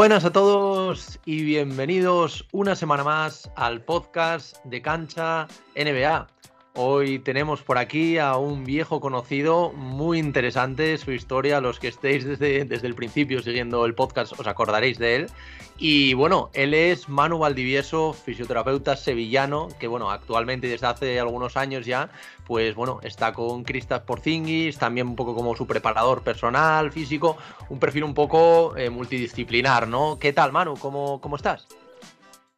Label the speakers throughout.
Speaker 1: Buenas a todos y bienvenidos una semana más al podcast de Cancha NBA. Hoy tenemos por aquí a un viejo conocido, muy interesante su historia. Los que estéis desde, desde el principio siguiendo el podcast os acordaréis de él. Y bueno, él es Manu Valdivieso, fisioterapeuta sevillano, que bueno, actualmente desde hace algunos años ya, pues bueno, está con Cristas Porzingis, también un poco como su preparador personal, físico, un perfil un poco eh, multidisciplinar, ¿no? ¿Qué tal, Manu? ¿Cómo, ¿Cómo estás?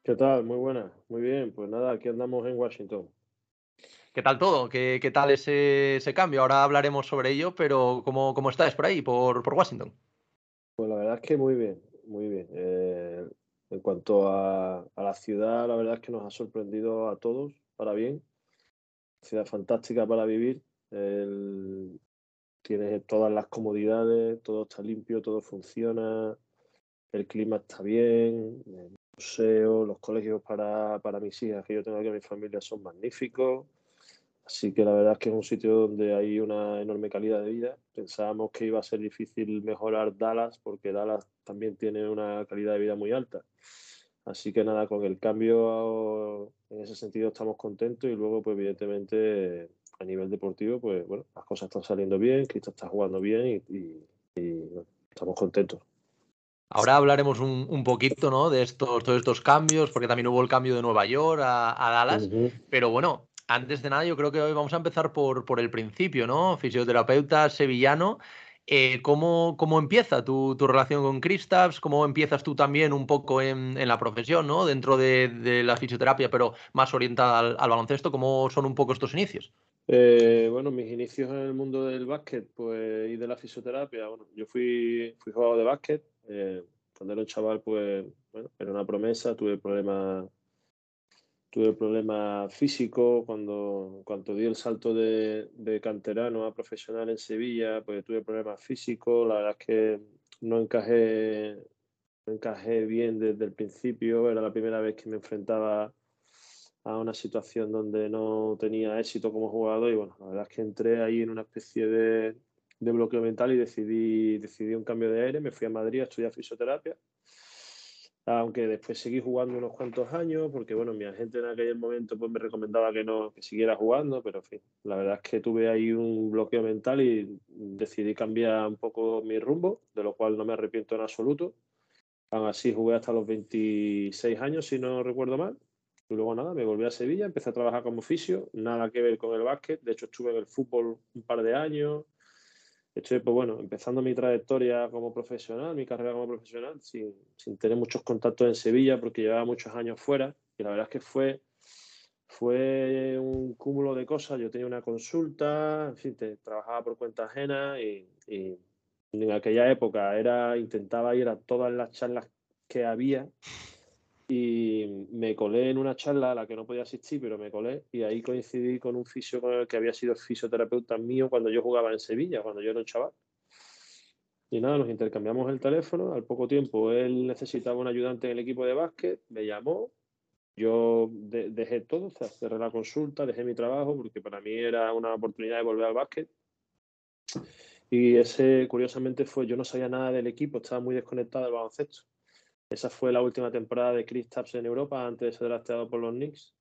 Speaker 2: ¿Qué tal? Muy buena, muy bien. Pues nada, aquí andamos en Washington.
Speaker 1: ¿Qué tal todo? ¿Qué, qué tal ese, ese, cambio? Ahora hablaremos sobre ello, pero ¿cómo, cómo estáis por ahí, por, por, Washington?
Speaker 2: Pues la verdad es que muy bien, muy bien. Eh, en cuanto a, a, la ciudad, la verdad es que nos ha sorprendido a todos para bien. Ciudad fantástica para vivir. El, tienes todas las comodidades, todo está limpio, todo funciona, el clima está bien, el museo, los colegios para, para mis hijas que yo tengo aquí en mi familia son magníficos. Así que la verdad es que es un sitio donde hay una enorme calidad de vida. Pensábamos que iba a ser difícil mejorar Dallas porque Dallas también tiene una calidad de vida muy alta. Así que nada, con el cambio en ese sentido estamos contentos y luego pues evidentemente a nivel deportivo pues bueno, las cosas están saliendo bien, Cristo está jugando bien y, y, y bueno, estamos contentos.
Speaker 1: Ahora hablaremos un, un, poquito ¿no? de estos, todos estos cambios, porque también hubo el cambio de Nueva York a, a Dallas. Uh -huh. Pero bueno, antes de nada, yo creo que hoy vamos a empezar por, por el principio, ¿no? Fisioterapeuta sevillano. Eh, ¿cómo, ¿cómo, empieza tu, tu, relación con Kristaps? ¿Cómo empiezas tú también un poco en, en la profesión, ¿no? dentro de, de, la fisioterapia, pero más orientada al, al, baloncesto? ¿Cómo son un poco estos inicios?
Speaker 2: Eh, bueno, mis inicios en el mundo del básquet pues, y de la fisioterapia. Bueno, yo fui, fui jugador de básquet. Eh, cuando era un chaval, pues, bueno, era una promesa. Tuve problemas tuve problemas físicos cuando, cuando di el salto de, de, canterano a profesional en Sevilla, pues tuve problemas físicos, la verdad es que no encajé, no encajé bien desde el principio, era la primera vez que me enfrentaba a una situación donde no tenía éxito como jugador y bueno, la verdad es que entré ahí en una especie de, de bloqueo mental y decidí, decidí un cambio de aire, me fui a Madrid a estudiar fisioterapia aunque después seguí jugando unos cuantos años, porque bueno, mi agente en aquel momento pues me recomendaba que no, que siguiera jugando, pero en fin, la verdad es que tuve ahí un bloqueo mental y decidí cambiar un poco mi rumbo, de lo cual no me arrepiento en absoluto. Aún así jugué hasta los 26 años, si no recuerdo mal. Y luego nada, me volví a Sevilla, empecé a trabajar como oficio, nada que ver con el básquet, de hecho estuve en el fútbol un par de años, estoy, pues bueno, empezando mi trayectoria como profesional, mi carrera como profesional, sin, sin, tener muchos contactos en Sevilla, porque llevaba muchos años fuera, y la verdad es que fue, fue un cúmulo de cosas. Yo tenía una consulta, en fin, te, trabajaba por cuenta ajena, y, y, en aquella época era, intentaba ir a todas las charlas que había, y me colé en una charla a la que no podía asistir, pero me colé y ahí coincidí con un fisio que había sido fisioterapeuta mío cuando yo jugaba en Sevilla, cuando yo era un chaval. Y nada, nos intercambiamos el teléfono. Al poco tiempo él necesitaba un ayudante en el equipo de básquet, me llamó. Yo de dejé todo, cerré la consulta, dejé mi trabajo porque para mí era una oportunidad de volver al básquet. Y ese, curiosamente, fue, yo no sabía nada del equipo, estaba muy desconectado del baloncesto. Esa fue la última temporada de Chris Tapps en Europa antes de ser drafteado por los Knicks.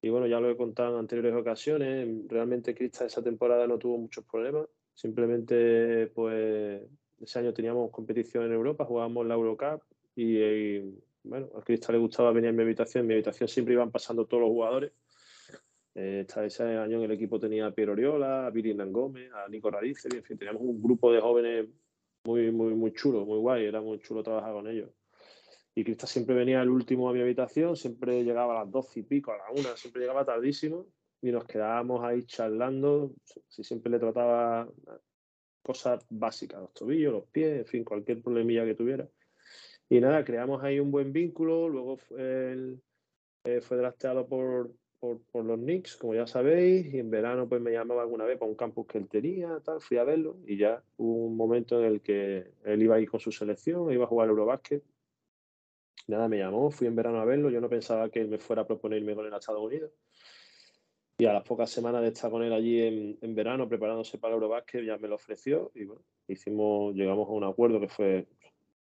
Speaker 2: Y bueno, ya lo he contado en anteriores ocasiones. Realmente Chris esa temporada no tuvo muchos problemas. Simplemente, pues, ese año teníamos competición en Europa, jugábamos la Eurocup y, y bueno, a Chris le gustaba venir a mi habitación. En mi habitación siempre iban pasando todos los jugadores. Eh, ese año en el equipo tenía a Piero Oriola, a Billy Gómez, a Nico Radice, en fin, teníamos un grupo de jóvenes muy, muy, muy chulo, muy guay. Era muy chulo trabajar con ellos. Y Crista siempre venía el último a mi habitación, siempre llegaba a las doce y pico, a la una, siempre llegaba tardísimo y nos quedábamos ahí charlando. Si siempre le trataba cosas básicas, los tobillos, los pies, en fin, cualquier problemilla que tuviera. Y nada, creamos ahí un buen vínculo. Luego fue, eh, fue drafteado por, por, por, los Knicks, como ya sabéis, y en verano pues me llamaba alguna vez para un campus que él tenía, tal, fui a verlo y ya hubo un momento en el que él iba a ir con su selección, iba a jugar Eurobásquet Nada, me llamó, fui en verano a verlo, yo no pensaba que él me fuera a proponerme con él a Estados Unidos. Y a las pocas semanas de estar con él allí en, en verano preparándose para el Eurobásquet ya me lo ofreció y bueno, hicimos, llegamos a un acuerdo que fue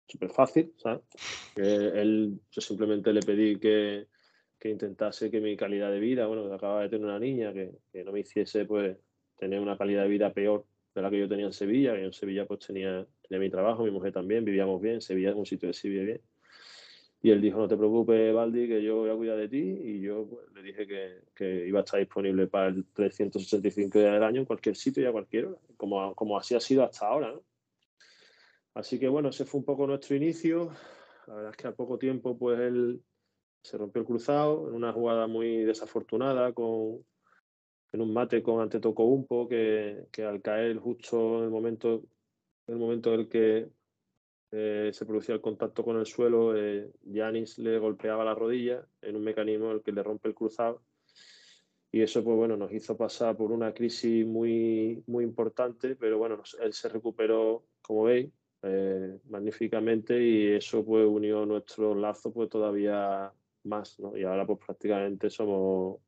Speaker 2: súper fácil, él, yo simplemente le pedí que, que, intentase que mi calidad de vida, bueno, acababa de tener una niña, que, que, no me hiciese pues tener una calidad de vida peor de la que yo tenía en Sevilla, que en Sevilla pues tenía, tenía mi trabajo, mi mujer también, vivíamos bien, Sevilla es un sitio que sí vive bien. Y él dijo, no te preocupes, Baldi, que yo voy a cuidar de ti. Y yo pues, le dije que, que, iba a estar disponible para el 365 días del año en cualquier sitio y a cualquier hora, como, como así ha sido hasta ahora. ¿no? Así que bueno, ese fue un poco nuestro inicio. La verdad es que al poco tiempo pues él se rompió el cruzado en una jugada muy desafortunada con, en un mate con Antetokounmpo que, que al caer justo en el momento, en el momento en el que eh, se producía el contacto con el suelo, Yanis eh, le golpeaba la rodilla en un mecanismo en el que le rompe el cruzado. Y eso, pues bueno, nos hizo pasar por una crisis muy, muy importante, pero bueno, él se recuperó, como veis, eh, magníficamente y eso pues unió nuestro lazo pues todavía más, ¿no? Y ahora pues prácticamente somos,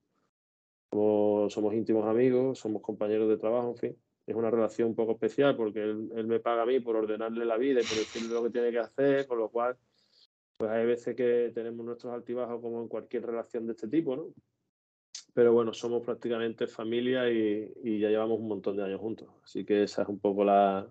Speaker 2: somos, somos íntimos amigos, somos compañeros de trabajo, en fin es una relación un poco especial porque él, me paga a mí por ordenarle la vida y por decirle lo que tiene que hacer, con lo cual, pues hay veces que tenemos nuestros altibajos como en cualquier relación de este tipo, ¿no? Pero bueno, somos prácticamente familia y, ya llevamos un montón de años juntos. Así que esa es un poco la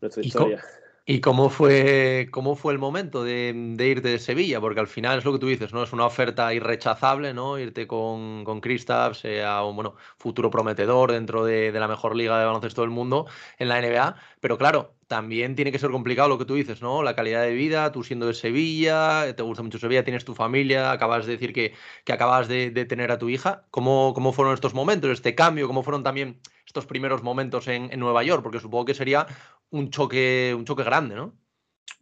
Speaker 2: nuestra historia.
Speaker 1: ¿Y cómo fue, cómo fue el momento de, irte de Sevilla? Porque al final es lo que tú dices, ¿no? Es una oferta irrechazable, ¿no? Irte con, con Kristaps a un bueno, futuro prometedor dentro de, la mejor liga de baloncesto del mundo en la NBA. Pero claro, también tiene que ser complicado lo que tú dices, ¿no? La calidad de vida, tú siendo de Sevilla, te gusta mucho Sevilla, tienes tu familia, acabas de decir que, que acabas de, tener a tu hija. ¿Cómo, ¿Cómo fueron estos momentos, este cambio? ¿Cómo fueron también estos primeros momentos en, en Nueva York? Porque supongo que sería un choque, un choque grande, ¿no?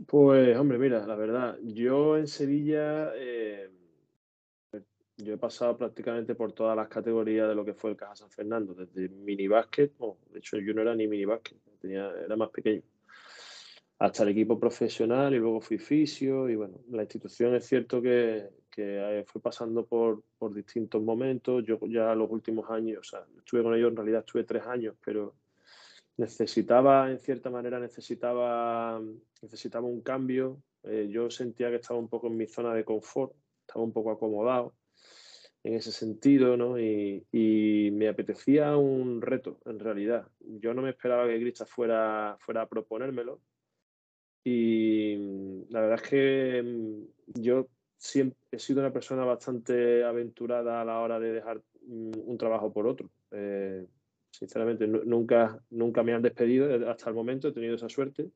Speaker 2: Pues, hombre, mira, la verdad, yo en Sevilla, eh, yo he pasado prácticamente por todas las categorías de lo que fue el Caja San Fernando, desde mini básquet, de hecho yo no era ni mini básquet, tenía, era más pequeño, hasta el equipo profesional y luego fui fisio y bueno, la institución es cierto que, que fue pasando por, por distintos momentos, yo ya los últimos años, o sea, estuve con ellos en realidad estuve tres años, pero necesitaba, en cierta manera, necesitaba, necesitaba un cambio. Eh, yo sentía que estaba un poco en mi zona de confort, estaba un poco acomodado en ese sentido, ¿no? Y, y me apetecía un reto, en realidad. Yo no me esperaba que Grista fuera, fuera a proponérmelo. Y la verdad es que mm, yo siempre he sido una persona bastante aventurada a la hora de dejar mm, un trabajo por otro. Eh, Sinceramente, nunca, nunca me han despedido hasta el momento, he tenido esa suerte.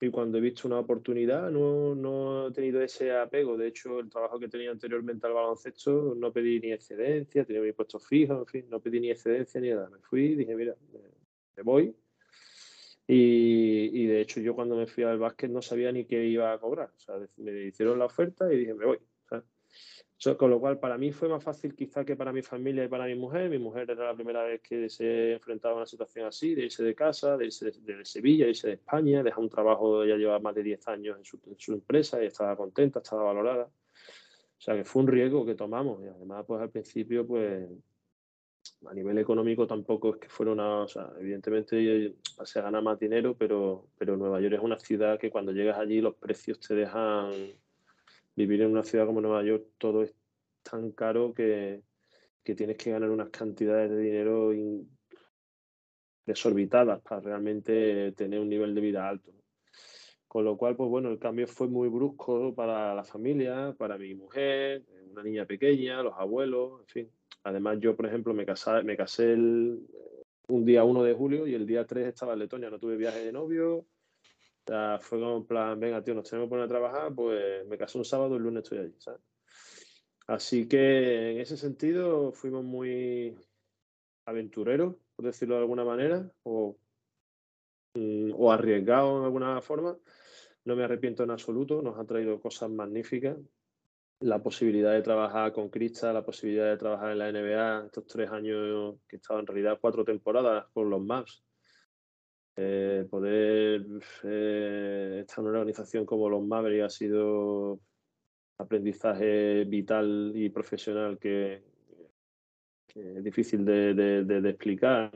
Speaker 2: Y cuando he visto una oportunidad, no, no he tenido ese apego. De hecho, el trabajo que tenía anteriormente al baloncesto, no pedí ni excedencia, tenía mi puesto fijo, en fin, no pedí ni excedencia ni nada. Me fui, dije, mira, me, voy. Y, y, de hecho, yo cuando me fui al básquet no sabía ni qué iba a cobrar. O sea, me hicieron la oferta y dije, me voy con lo cual, para mí fue más fácil quizá que para mi familia y para mi mujer. Mi mujer era la primera vez que se enfrentaba a una situación así, de irse de casa, de irse de, Sevilla, de irse de España, dejar un trabajo, ya llevaba más de 10 años en su, empresa y estaba contenta, estaba valorada. O sea, que fue un riesgo que tomamos. Y además, pues al principio, pues a nivel económico tampoco es que fuera una... O sea, evidentemente se gana más dinero, pero, pero Nueva York es una ciudad que cuando llegas allí los precios te dejan vivir en una ciudad como Nueva York todo es tan caro que, tienes que ganar unas cantidades de dinero desorbitadas para realmente tener un nivel de vida alto. Con lo cual, pues bueno, el cambio fue muy brusco para la familia, para mi mujer, una niña pequeña, los abuelos, en fin. Además, yo, por ejemplo, me casé, me casé el, un día 1 de julio y el día 3 estaba en Letonia, no tuve viaje de novio, fue como en plan, venga, tío, nos tenemos que poner a trabajar, pues me casé un sábado y el lunes estoy allí, ¿sabes? Así que en ese sentido fuimos muy aventureros, por decirlo de alguna manera, o, mm, o arriesgados en alguna forma. No me arrepiento en absoluto, nos ha traído cosas magníficas. La posibilidad de trabajar con Crista, la posibilidad de trabajar en la NBA, estos tres años que he estado en realidad cuatro temporadas con los Maps, eh, poder eh, estar en una organización como los Mavericks ha sido aprendizaje vital y profesional que, es difícil de, explicar.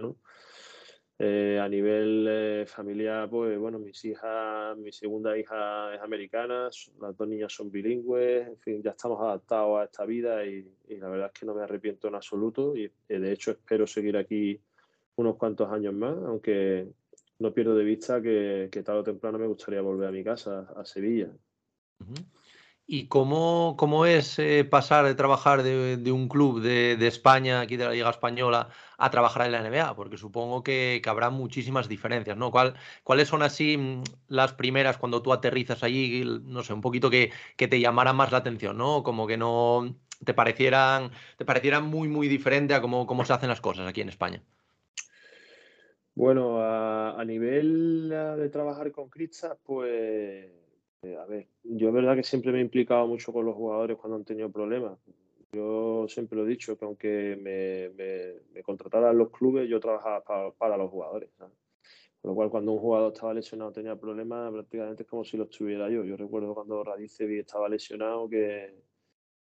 Speaker 2: Eh, a nivel eh, familiar, pues bueno, mis hijas, mi segunda hija es americana, las dos niñas son bilingües, en fin, ya estamos adaptados a esta vida y, la verdad es que no me arrepiento en absoluto y de hecho espero seguir aquí unos cuantos años más, aunque no pierdo de vista que, tarde o temprano me gustaría volver a mi casa, a Sevilla.
Speaker 1: ¿Y cómo, cómo es eh, pasar de trabajar de, un club de, España, aquí de la Liga Española, a trabajar en la NBA? Porque supongo que, habrá muchísimas diferencias, ¿no? ¿Cuál, ¿Cuáles son así mm, las primeras cuando tú aterrizas allí, no sé, un poquito que, que te llamara más la atención, ¿no? Como que no te parecieran, te parecieran muy, muy diferente a cómo, cómo se hacen las cosas aquí en España.
Speaker 2: Bueno, a, nivel de trabajar con cristas, pues eh, a ver, yo es verdad que siempre me he implicado mucho con los jugadores cuando han tenido problemas. Yo siempre lo he dicho, que aunque me, me, contrataran los clubes, yo trabajaba para, los jugadores. Con lo cual, cuando un jugador estaba lesionado tenía problemas, prácticamente es como si lo estuviera yo. Yo recuerdo cuando Radicevi estaba lesionado, que,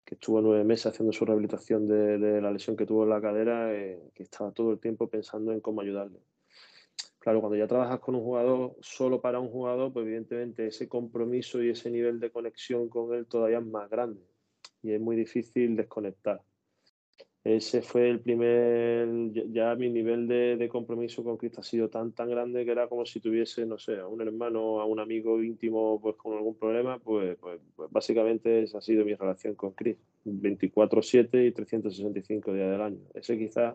Speaker 2: que, estuvo nueve meses haciendo su rehabilitación de, la lesión que tuvo en la cadera, eh, que estaba todo el tiempo pensando en cómo ayudarle. Claro, cuando ya trabajas con un jugador solo para un jugador, pues evidentemente ese compromiso y ese nivel de conexión con él todavía es más grande y es muy difícil desconectar. Ese fue el primer, ya mi nivel de, compromiso con Cristo ha sido tan, tan grande que era como si tuviese, no sé, a un hermano, a un amigo íntimo pues con algún problema, pues, pues, pues básicamente esa ha sido mi relación con Cristo, 24/7 y 365 días del año. Ese quizás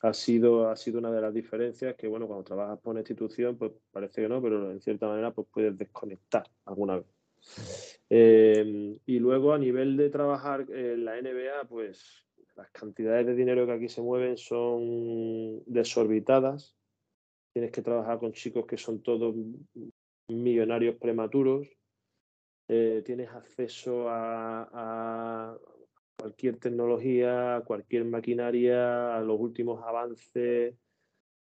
Speaker 2: ha sido, ha sido una de las diferencias que, bueno, cuando trabajas por una institución, pues parece que no, pero en cierta manera pues puedes desconectar alguna vez. Eh, y luego a nivel de trabajar en la NBA, pues las cantidades de dinero que aquí se mueven son desorbitadas. Tienes que trabajar con chicos que son todos millonarios prematuros. Eh, tienes acceso a, cualquier tecnología, cualquier maquinaria, los últimos avances.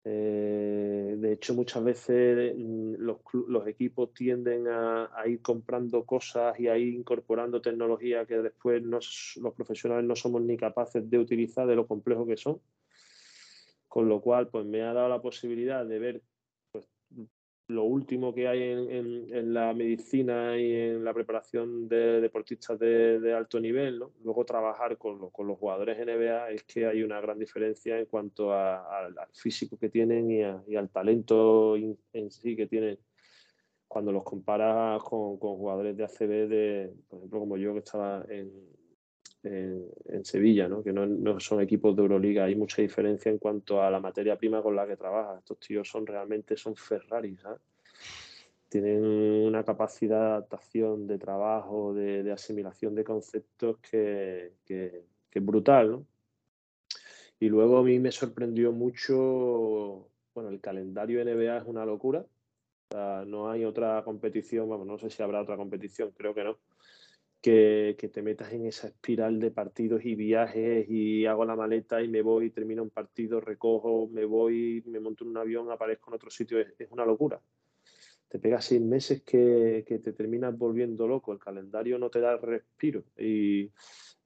Speaker 2: Eh, de hecho, muchas veces mm, los, equipos tienden a, ir comprando cosas y a ir incorporando tecnología que después los profesionales no somos ni capaces de utilizar de lo complejo que son. Con lo cual, pues me ha dado la posibilidad de ver lo último que hay en, la medicina y en la preparación de deportistas de, alto nivel, luego trabajar con, los jugadores NBA es que hay una gran diferencia en cuanto al físico que tienen y, al talento en sí que tienen. Cuando los comparas con, jugadores de ACB, de, por ejemplo, como yo que estaba en, en, Sevilla, ¿no? que no, son equipos de Euroliga. Hay mucha diferencia en cuanto a la materia prima con la que trabaja. Estos tíos son realmente son Ferrari, Tienen una capacidad de adaptación, de trabajo, de, asimilación de conceptos que, que, es brutal. ¿no? Y luego a mí me sorprendió mucho, bueno, el calendario NBA es una locura. no hay otra competición, vamos, no sé si habrá otra competición, creo que no que, te metas en esa espiral de partidos y viajes y hago la maleta y me voy, termino un partido, recojo, me voy, me monto en un avión, aparezco en otro sitio, es, una locura. Te pegas seis meses que, te terminas volviendo loco, el calendario no te da respiro y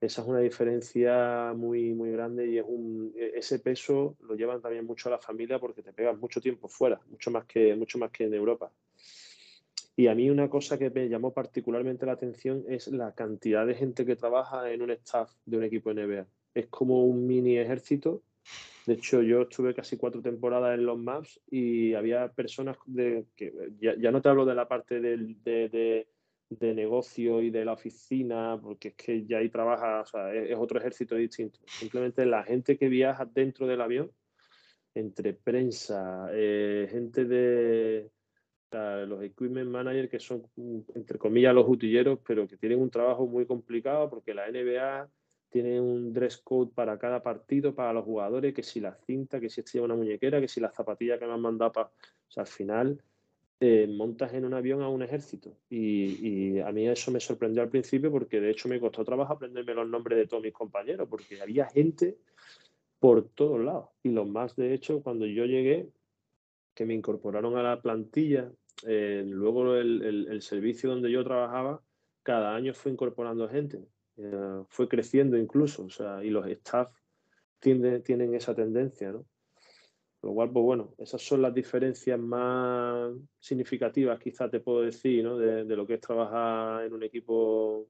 Speaker 2: esa es una diferencia muy, muy grande y es un, e, ese peso lo llevan también mucho a la familia porque te pegas mucho tiempo fuera, mucho más que, mucho más que en Europa. Y a mí una cosa que me llamó particularmente la atención es la cantidad de gente que trabaja en un staff de un equipo NBA. Es como un mini ejército. De hecho, yo estuve casi cuatro temporadas en los Maps y había personas de que ya, no te hablo de la parte de, negocio y de la oficina, porque es que ya ahí trabaja, o sea, es, otro ejército distinto. Simplemente la gente que viaja dentro del avión, entre prensa, eh, gente de, los equipment managers que son, entre comillas, los utilleros, pero que tienen un trabajo muy complicado porque la NBA tiene un dress code para cada partido, para los jugadores, que si la cinta, que si este lleva una muñequera, que si las zapatillas que me han mandado para... O sea, al final eh, montas en un avión a un ejército. Y, y, a mí eso me sorprendió al principio porque de hecho me costó trabajo aprenderme los nombres de todos mis compañeros, porque había gente por todos lados. Y los más, de hecho, cuando yo llegué, que me incorporaron a la plantilla, eh, luego el, servicio donde yo trabajaba, cada año fue incorporando gente, eh, fue creciendo incluso, o sea, y los staff tienen esa tendencia, ¿no? Lo cual, pues bueno, esas son las diferencias más significativas, quizás te puedo decir, ¿no? de, lo que es trabajar en un equipo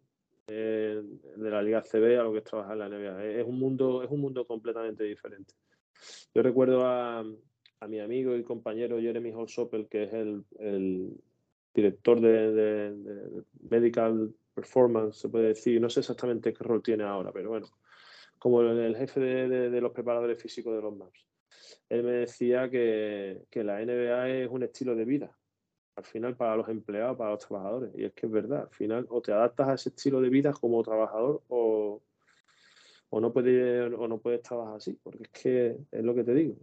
Speaker 2: eh, de la Liga CB a lo que es trabajar en la NBA. Es un mundo, es un mundo completamente diferente. Yo recuerdo a, a mi amigo y compañero Jeremy Holsopel, que es el, director de, Medical Performance, se puede decir, no sé exactamente qué rol tiene ahora, pero bueno, como el, jefe de, los preparadores físicos de los MAPS. Él me decía que, la NBA es un estilo de vida, al final para los empleados, para los trabajadores. Y es que es verdad, al final o te adaptas a ese estilo de vida como trabajador o, o no puedes o no puedes trabajar así, porque es que es lo que te digo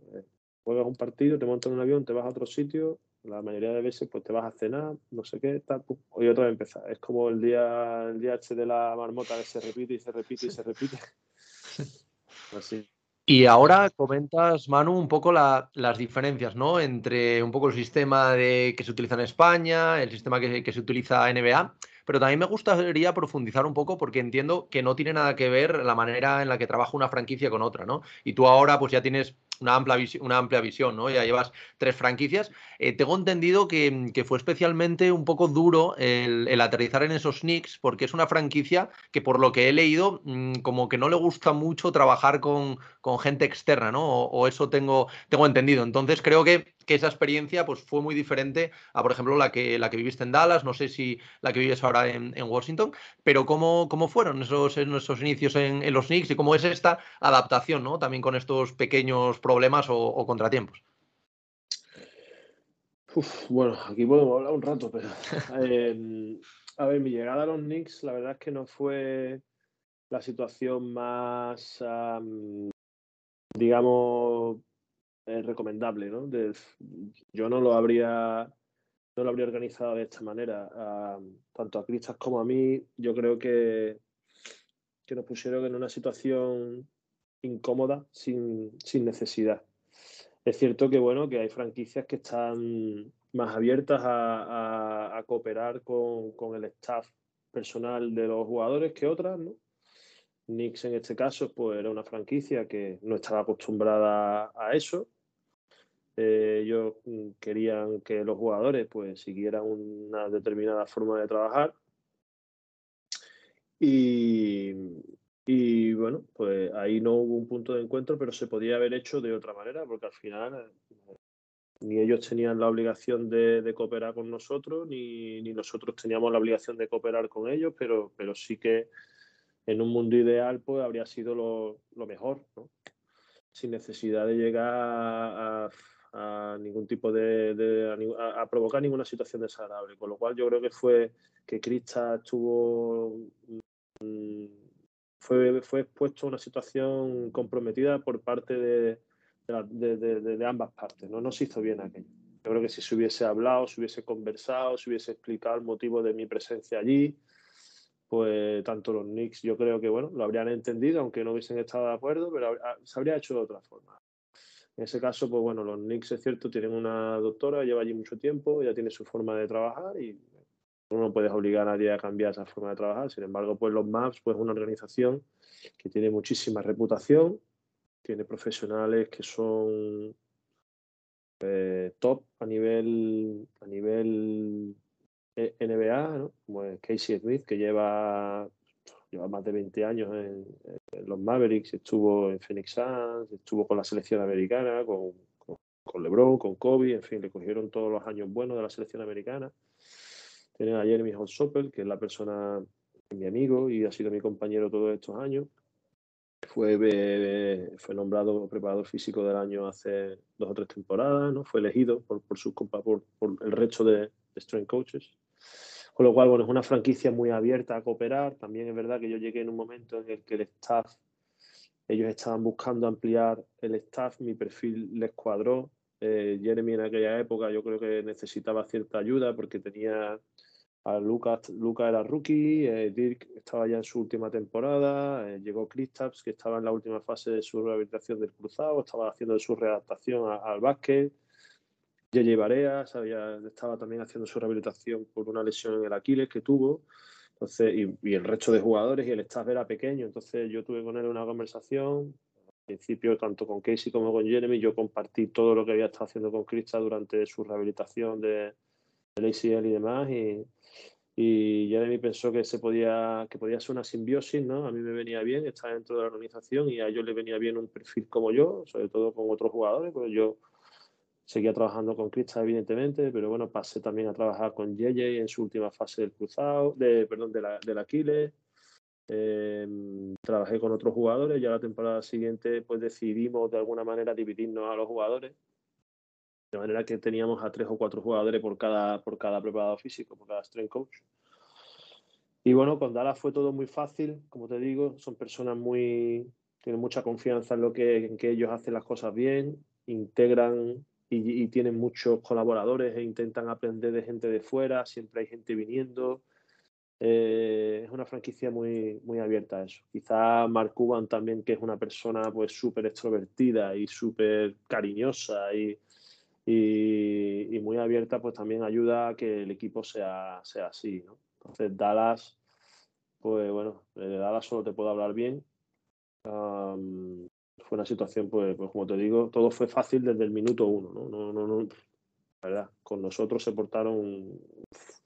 Speaker 2: juegas un partido, te montas en un avión, te vas a otro sitio, la mayoría de veces pues te vas a cenar, no sé qué, tal, y otra vez empezar. Es como el día, el día H de la marmota que se repite y se repite y se repite.
Speaker 1: Así. Y ahora comentas, Manu, un poco las diferencias, ¿no? Entre un poco el sistema de, que se utiliza en España, el sistema que, que se utiliza en NBA pero también me gustaría profundizar un poco porque entiendo que no tiene nada que ver la manera en la que trabaja una franquicia con otra, ¿no? Y tú ahora pues ya tienes una amplia, una amplia visión, ¿no? Ya llevas tres franquicias. Eh, tengo entendido que, fue especialmente un poco duro el, aterrizar en esos Knicks, porque es una franquicia que por lo que he leído, mm, como que no le gusta mucho trabajar con, con gente externa, ¿no? O, eso tengo, tengo entendido. Entonces creo que, que, esa experiencia pues, fue muy diferente a, por ejemplo, la que, la que viviste en Dallas, no sé si la que vives ahora en, Washington, pero ¿cómo, cómo fueron esos, esos inicios en, en, los Knicks y cómo es esta adaptación, ¿no? También con estos pequeños problemas o, contratiempos.
Speaker 2: bueno, aquí podemos hablar un rato, pero em, a ver, mi llegada a los Knicks, la verdad es que no fue la situación más, digamos, eh, recomendable, ¿no? yo no lo habría no lo habría organizado de esta manera. tanto a Cristas como a mí, yo creo que, que nos pusieron en una situación incómoda sin, sin necesidad. Es cierto que bueno, que hay franquicias que están más abiertas a, cooperar con, el staff personal de los jugadores que otras, ¿no? En este caso, pues era una franquicia que no estaba acostumbrada a eso. Eh, ellos querían que los jugadores pues siguieran una determinada forma de trabajar. Y, y bueno, pues ahí no hubo un punto de encuentro, pero se podía haber hecho de otra manera, porque al final eh, ni ellos tenían la obligación de, cooperar con nosotros, ni, nosotros teníamos la obligación de cooperar con ellos, pero, pero sí que en un mundo ideal pues habría sido lo, mejor, ¿no? sin necesidad de llegar a, ningún tipo de, a, provocar ninguna situación desagradable. Con lo cual yo creo que fue que Crista estuvo mm, fue, fue expuesto a una situación comprometida por parte de, de, ambas partes. ¿no? no se hizo bien aquello. Yo creo que si se hubiese hablado, se hubiese conversado, se hubiese explicado el motivo de mi presencia allí, pues tanto los Knicks yo creo que bueno, lo habrían entendido, aunque no hubiesen estado de acuerdo, pero se habría hecho de otra forma. En ese caso, pues bueno, los Knicks es cierto, tienen una doctora, lleva allí mucho tiempo, ya tiene su forma de trabajar y no puedes obligar a nadie a cambiar esa forma de trabajar. Sin embargo, pues los MAPS, pues una organización que tiene muchísima reputación, tiene profesionales que son eh, top a nivel a nivel eh, NBA, ¿no? como Casey Smith, que lleva, lleva más de 20 años en, los Mavericks, estuvo en Phoenix Suns, estuvo con la selección americana, con, con, con LeBron, con Kobe, en fin, le cogieron todos los años buenos de la selección americana. Tienen a Jeremy Holzopel, que es la persona, mi amigo y ha sido mi compañero todos estos años. Fue, eh, fue nombrado preparador físico del año hace dos o tres temporadas, ¿no? Fue elegido por, por, su, por, por el resto de, strength coaches. Con lo cual, bueno, es una franquicia muy abierta a cooperar. También es verdad que yo llegué en un momento en el que el staff, ellos estaban buscando ampliar el staff, mi perfil les cuadró. Eh, Jeremy en aquella época yo creo que necesitaba cierta ayuda porque tenía a Lucas, Lucas era rookie, eh, Dirk estaba ya en su última temporada, eh, llegó Kristaps, que estaba en la última fase de su rehabilitación del cruzado, estaba haciendo su readaptación al básquet. JJ Barea estaba también haciendo su rehabilitación por una lesión en el Aquiles que tuvo. Entonces, y, el resto de jugadores y el staff era pequeño. Entonces yo tuve con él una conversación. principio, tanto con Casey como con Jeremy, yo compartí todo lo que había estado haciendo con Krista durante su rehabilitación de, del ACL y demás. Y, y Jeremy pensó que se podía que podía ser una simbiosis, ¿no? A mí me venía bien estar dentro de la organización y a ellos les venía bien un perfil como yo, sobre todo con otros jugadores, pues yo seguía trabajando con Krista evidentemente, pero bueno, pasé también a trabajar con JJ en su última fase del cruzado, de perdón, de la, del Aquiles. Em, trabajé con otros jugadores, ya la temporada siguiente pues decidimos de alguna manera dividirnos a los jugadores de manera que teníamos a tres o cuatro jugadores por cada, por cada preparado físico, por cada strength coach. Y bueno, con Dallas fue todo muy fácil, como te digo, son personas muy, tienen mucha confianza en lo que, en que ellos hacen las cosas bien, integran y, tienen muchos colaboradores e intentan aprender de gente de fuera, siempre hay gente viniendo. Eh, es una franquicia muy, muy abierta a eso. Quizá Mark Cuban también, que es una persona pues súper extrovertida y súper cariñosa y, y, muy abierta, pues también ayuda a que el equipo sea, sea así, ¿no? Entonces, Dallas, pues bueno, de Dallas solo te puedo hablar bien. fue una situación, pues, pues, como te digo, todo fue fácil desde el minuto uno, ¿no? no, no, no la verdad, con nosotros se portaron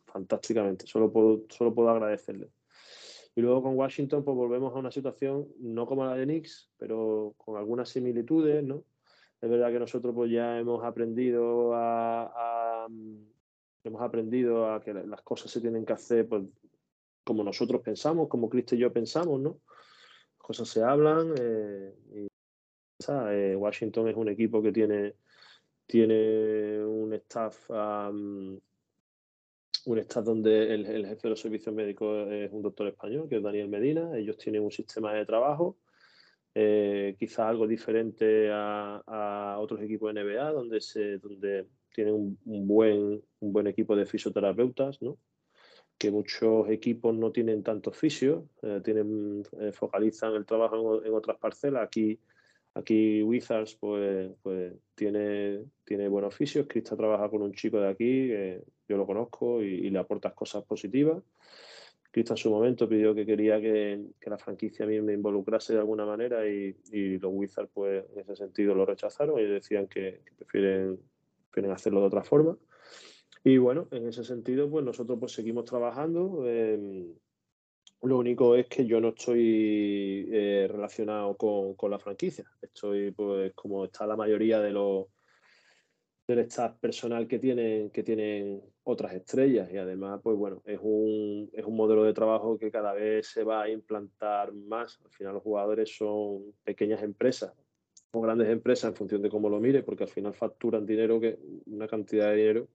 Speaker 2: fantásticamente, solo puedo, solo puedo agradecerle. Y luego con Washington, pues volvemos a una situación no como la de Knicks, pero con algunas similitudes, ¿no? Es verdad que nosotros pues ya hemos aprendido a, hemos aprendido a que las cosas se tienen que hacer pues, como nosotros pensamos, como Cristo y yo pensamos, ¿no? Las cosas se hablan. Eh, eh, Washington es un equipo que tiene, tiene un staff, un staff donde el, el, jefe de los servicios médicos es un doctor español, que es Daniel Medina. Ellos tienen un sistema de trabajo eh, quizá algo diferente a, otros equipos de NBA, donde, se, donde tienen un, buen, un buen equipo de fisioterapeutas, ¿no? que muchos equipos no tienen tantos fisios, eh, tienen, eh, focalizan el trabajo en, otras parcelas. Aquí, aquí Wizards pues, pues tiene, tiene buenos fisios. Krista trabaja con un chico de aquí, yo lo conozco y, y le aportas cosas positivas. Cristo en su momento pidió que quería que, la franquicia me involucrase de alguna manera y, los Wizards pues en ese sentido lo rechazaron y decían que, prefieren, hacerlo de otra forma. Y bueno, en ese sentido pues nosotros pues seguimos trabajando. Em, lo único es que yo no estoy eh, relacionado con, con, la franquicia. Estoy pues como está la mayoría de los del staff personal que tienen, que tienen otras estrellas y además, pues bueno, es un, es un modelo de trabajo que cada vez se va a implantar más. Al final los jugadores son pequeñas empresas o grandes empresas en función de cómo lo mire, porque al final facturan dinero, que una cantidad de dinero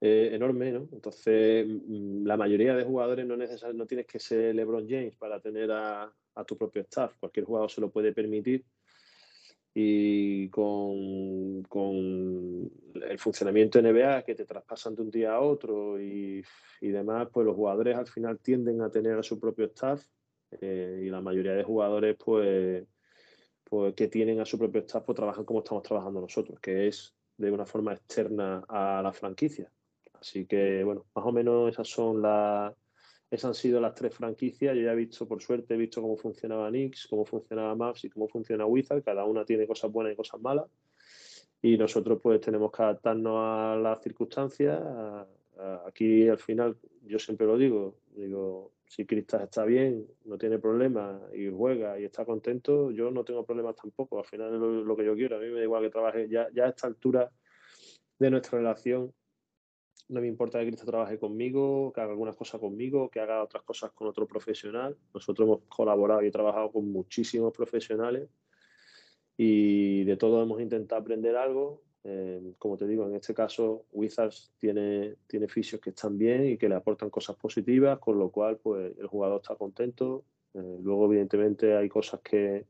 Speaker 2: eh, enorme, ¿no? Entonces, mm, la mayoría de jugadores no, no tienes que ser LeBron James para tener a, a tu propio staff. Cualquier jugador se lo puede permitir y con, con, el funcionamiento NBA que te traspasan de un día a otro y, y, demás, pues los jugadores al final tienden a tener a su propio staff eh, y la mayoría de jugadores pues, pues que tienen a su propio staff pues trabajan como estamos trabajando nosotros, que es de una forma externa a la franquicia. Así que bueno, más o menos esas son las esas han sido las tres franquicias. Yo ya he visto, por suerte, he visto cómo funcionaba Nix, cómo funcionaba Maps y cómo funciona Wizard. Cada una tiene cosas buenas y cosas malas. Y nosotros pues tenemos que adaptarnos a las circunstancias. Aquí al final, yo siempre lo digo, digo, si Cristas está bien, no tiene problemas y juega y está contento, yo no tengo problemas tampoco. Al final es lo, que yo quiero. A mí me da igual que trabaje. Ya, ya a esta altura de nuestra relación, no me importa que Cristo trabaje conmigo, que haga algunas cosas conmigo, que haga otras cosas con otro profesional. Nosotros hemos colaborado y trabajado con muchísimos profesionales y de todo hemos intentado aprender algo. Eh, como te digo, en este caso Wizards tiene, tiene que están bien y que le aportan cosas positivas, con lo cual pues, el jugador está contento. Eh, luego, evidentemente, hay cosas que,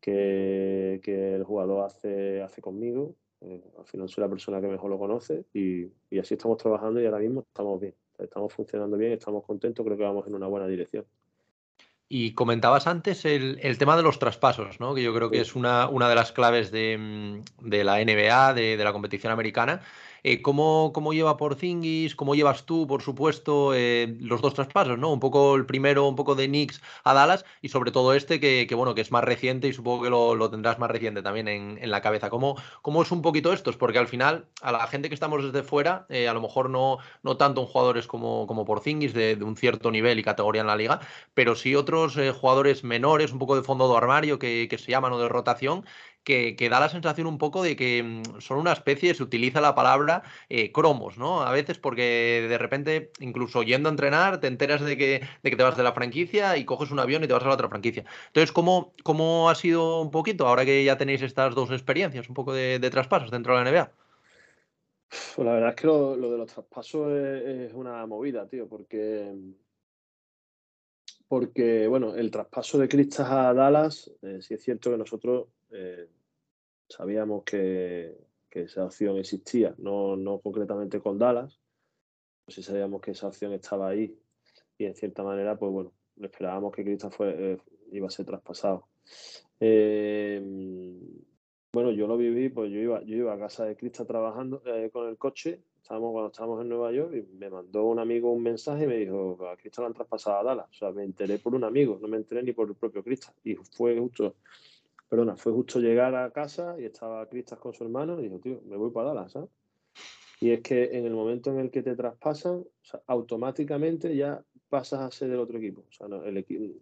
Speaker 2: que, que el jugador hace, hace conmigo eh, al final soy la persona que mejor lo conoce y, así estamos trabajando y ahora mismo estamos bien. Estamos funcionando bien, estamos contentos, creo que vamos en una buena dirección.
Speaker 1: Y comentabas antes el, tema de los traspasos, ¿no? que yo creo que es una, una de las claves de, mm, la NBA, de, la competición americana. Eh, ¿cómo, ¿cómo, lleva Porzingis? ¿Cómo llevas tú, por supuesto, eh, los dos traspasos, ¿no? Un poco el primero, un poco de Knicks a Dallas y sobre todo este que, bueno, que es más reciente y supongo que lo, tendrás más reciente también en, la cabeza. ¿Cómo, ¿Cómo, es un poquito estos? Porque al final, a la gente que estamos desde fuera, a lo mejor no, no tanto en jugadores como, como Porzingis de, de un cierto nivel y categoría en la liga, pero sí otros jugadores menores, un poco de fondo de armario que, que se llaman o de rotación que, da la sensación un poco de que mm, son una especie, se utiliza la palabra eh, cromos, ¿no? A veces porque de repente, incluso yendo a entrenar, te enteras de que, de que te vas de la franquicia y coges un avión y te vas a la otra franquicia. Entonces, ¿cómo, cómo ha sido un poquito, ahora que ya tenéis estas dos experiencias, un poco de, traspasos dentro de la NBA?
Speaker 2: Pues la verdad es que lo, de los traspasos es, una movida, tío, porque porque, bueno, el traspaso de Cristas a Dallas, eh, sí es cierto que nosotros eh, sabíamos que, esa opción existía, no, no concretamente con Dallas, pero sí sabíamos que esa opción estaba ahí y en cierta manera, pues bueno, esperábamos que Cristas fue, eh, iba a ser traspasado. bueno, yo lo viví, pues yo iba, yo iba a casa de Cristas trabajando con el coche estábamos, cuando estábamos en Nueva York y me mandó un amigo un mensaje y me dijo, a Cristian lo han traspasado a Dallas. O sea, me enteré por un amigo, no me enteré ni por el propio Cristian. Y fue justo, perdona, fue justo llegar a casa y estaba Cristian con su hermano y dijo, tío, me voy para Dallas, ¿sabes? Y es que en el momento en el que te traspasan, automáticamente ya pasas a ser del otro equipo. O sea, el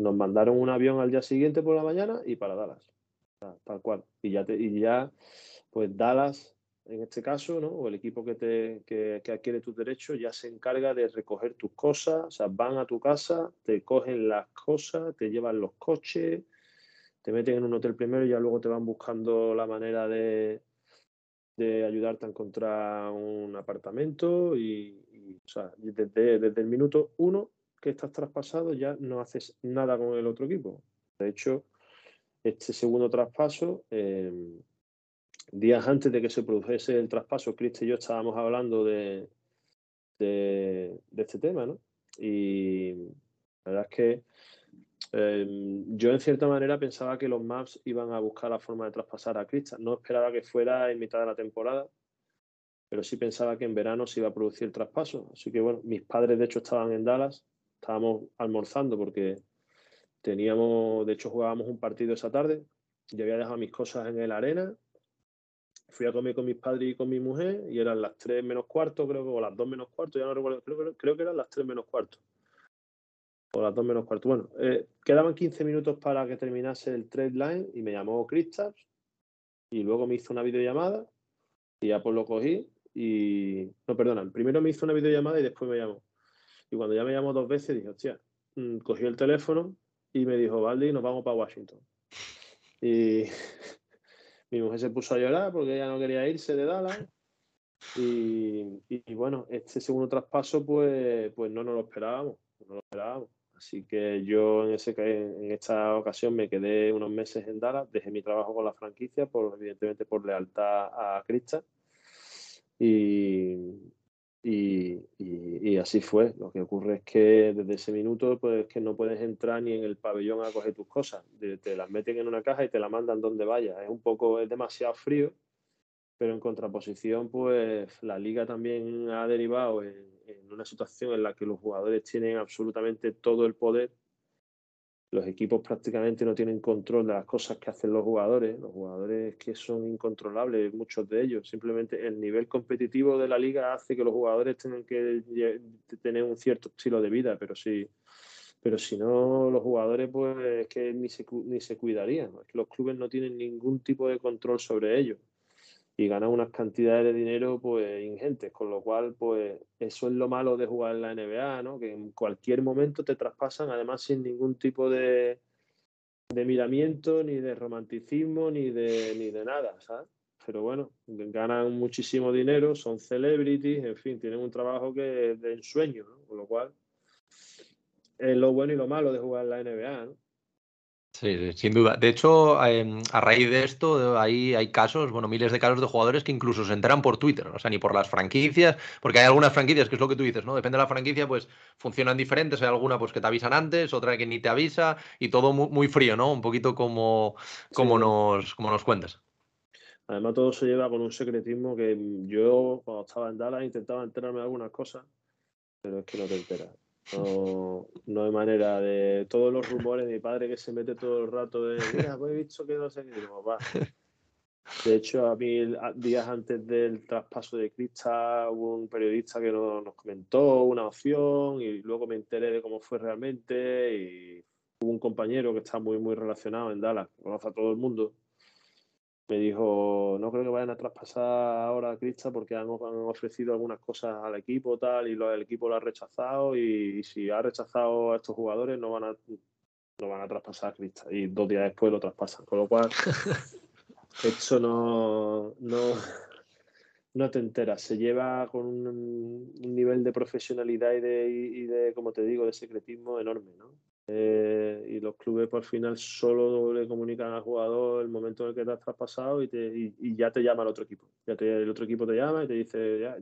Speaker 2: nos mandaron un avión al día siguiente por la mañana y para Dallas. tal cual. Y ya, te, y ya, pues Dallas en este caso, ¿no? o el equipo que, te, que, adquiere tus derechos ya se encarga de recoger tus cosas, o sea, van a tu casa, te cogen las cosas, te llevan los coches, te meten en un hotel primero y ya luego te van buscando la manera de, de ayudarte a encontrar un apartamento y, o sea, desde, desde, el minuto uno que estás traspasado ya no haces nada con el otro equipo. De hecho, este segundo traspaso... Eh, días antes de que se produjese el traspaso, Cristo y yo estábamos hablando de, de, este tema, ¿no? Y la verdad es que em, yo en cierta manera pensaba que los Maps iban a buscar la forma de traspasar a Cristo. No esperaba que fuera en mitad de la temporada, pero sí pensaba que en verano se iba a producir el traspaso. Así que bueno, mis padres de hecho estaban en Dallas, estábamos almorzando porque teníamos, de hecho jugábamos un partido esa tarde. Yo había dejado mis cosas en el arena fui a comer con mis padres y con mi mujer y eran las 3 menos cuarto, creo que, o las 2 menos cuarto, ya no recuerdo, creo, que eran las 3 menos cuarto. Las 2 menos cuarto. Bueno, eh, quedaban 15 minutos para que terminase el trade line y me llamó Kristaps y luego me hizo una videollamada y ya pues lo cogí y... No, perdona, primero me hizo una videollamada y después me llamó. Y cuando ya me llamó dos veces dije, hostia, mm, cogí el teléfono y me dijo, Valdi, nos vamos para Washington. Y mi mujer se puso a llorar porque ella no quería irse de Dallas. Y, bueno, este segundo traspaso, pues, pues no nos lo esperábamos. No lo esperábamos. Así que yo en, ese, en esta ocasión me quedé unos meses en Dallas, dejé mi trabajo con la franquicia, por, evidentemente por lealtad a Crista. Y, y, así fue. Lo que ocurre es que desde ese minuto, pues que no puedes entrar ni en el pabellón a coger tus cosas. Te las meten en una caja y te la mandan donde vayas. Es un poco, es demasiado frío, pero en contraposición, pues la liga también ha derivado en una situación en la que los jugadores tienen absolutamente todo el poder los equipos prácticamente no tienen control de las cosas que hacen los jugadores. Los jugadores que son incontrolables, muchos de ellos. Simplemente el nivel competitivo de la liga hace que los jugadores tengan que tener un cierto estilo de vida, pero si, pero si no, los jugadores pues es que ni se, ni se cuidarían. los clubes no tienen ningún tipo de control sobre ellos y ganan unas cantidades de dinero pues ingentes, con lo cual pues eso es lo malo de jugar en la NBA, ¿no? Que en cualquier momento te traspasan, además sin ningún tipo de, de miramiento, ni de romanticismo, ni de, ni de nada, ¿sabes? Pero bueno, ganan muchísimo dinero, son celebrities, en fin, tienen un trabajo que de ensueño, ¿no? Con lo cual es lo bueno y lo malo de jugar en la NBA, ¿no?
Speaker 1: Sí, sin duda. De hecho, em, a raíz de esto, hay, hay casos, bueno, miles de casos de jugadores que incluso se enteran por Twitter, o sea, ni por las franquicias, porque hay algunas franquicias, que es lo que tú dices, ¿no? Depende de la franquicia, pues funcionan diferentes. Hay alguna pues que te avisan antes, otra que ni te avisa, y todo muy, frío, ¿no? Un poquito como, como, nos, como nos cuentas.
Speaker 2: Además, todo se lleva con un secretismo que yo, cuando estaba en Dallas, intentaba enterarme de algunas cosas, pero es que no te enteras. No, no hay manera de todos los rumores. Mi padre que se mete todo el rato de, pues he visto que no sé qué. Digo, va. De hecho, a mí, días antes del traspaso de Crista, hubo un periodista que nos, comentó una opción y luego me enteré de cómo fue realmente. Y hubo un compañero que está muy, muy relacionado en Dallas, conoce a todo el mundo me dijo, no creo que vayan a traspasar ahora a Crista porque han, ofrecido algunas cosas al equipo tal y el equipo lo ha rechazado y, si ha rechazado a estos jugadores no van a no van a traspasar a Crista y dos días después lo traspasan, con lo cual eso no, no, no te enteras, se lleva con un, nivel de profesionalidad y de, y de, como te digo, de secretismo enorme, ¿no? Eh, y los clubes por final solo le comunican al jugador el momento en el que te has traspasado y, te, y, ya te llama el otro equipo. Ya te, el otro equipo te llama y te dice, ya,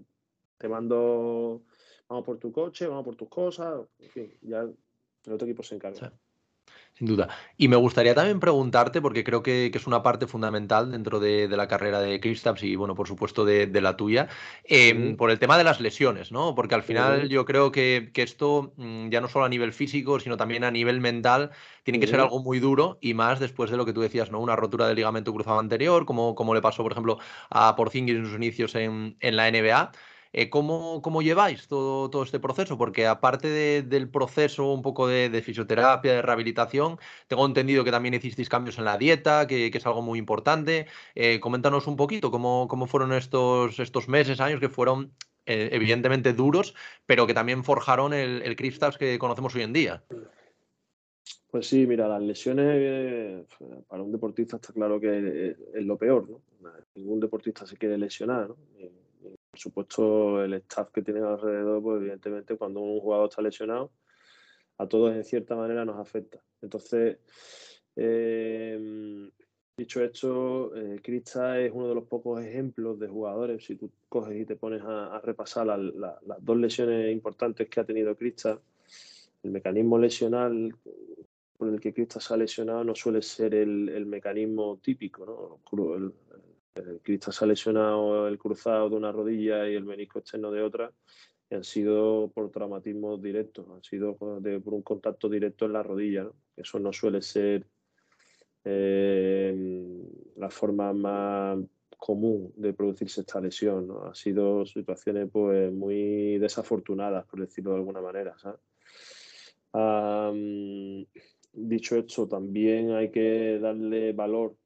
Speaker 2: te mando, vamos por tu coche, vamos por tus cosas, en fin, ya el otro equipo se encarga
Speaker 1: sin duda. Y me gustaría también preguntarte, porque creo que, es una parte fundamental dentro de, la carrera de Kristaps y, bueno, por supuesto, de, la tuya, em, por el tema de las lesiones, ¿no? Porque al final yo creo que, esto, mm, ya no solo a nivel físico, sino también a nivel mental, tiene que ser algo muy duro y más después de lo que tú decías, ¿no? Una rotura del ligamento cruzado anterior, como, como le pasó, por ejemplo, a Porzingis en sus inicios en, en la NBA. Eh, ¿cómo, ¿cómo, lleváis todo, todo, este proceso? Porque aparte del proceso un poco de, fisioterapia, de rehabilitación, tengo entendido que también hicisteis cambios en la dieta, que, es algo muy importante. Eh, coméntanos un poquito cómo, cómo, fueron estos, estos meses, años que fueron eh, evidentemente duros, pero que también forjaron el, el que conocemos hoy en día.
Speaker 2: Pues sí, mira, las lesiones para un deportista está claro que es, lo peor, ¿no? Ningún deportista se quiere lesionar, ¿no? Por supuesto, el staff que tienen alrededor, pues evidentemente cuando un jugador está lesionado, a todos en cierta manera nos afecta. Entonces, eh, dicho esto, eh, Krista es uno de los pocos ejemplos de jugadores, si tú coges y te pones a, repasar las dos lesiones importantes que ha tenido Krista, el mecanismo lesional por el que Krista se ha lesionado no suele ser el, mecanismo típico, ¿no? El Cristo se ha lesionado el cruzado de una rodilla y el menisco externo de otra, han sido por traumatismos directos, han sido por, un contacto directo en la rodilla. Eso no suele ser eh, la forma más común de producirse esta lesión. ¿no? Han sido situaciones pues, muy desafortunadas, por decirlo de alguna manera. dicho esto, también hay que darle valor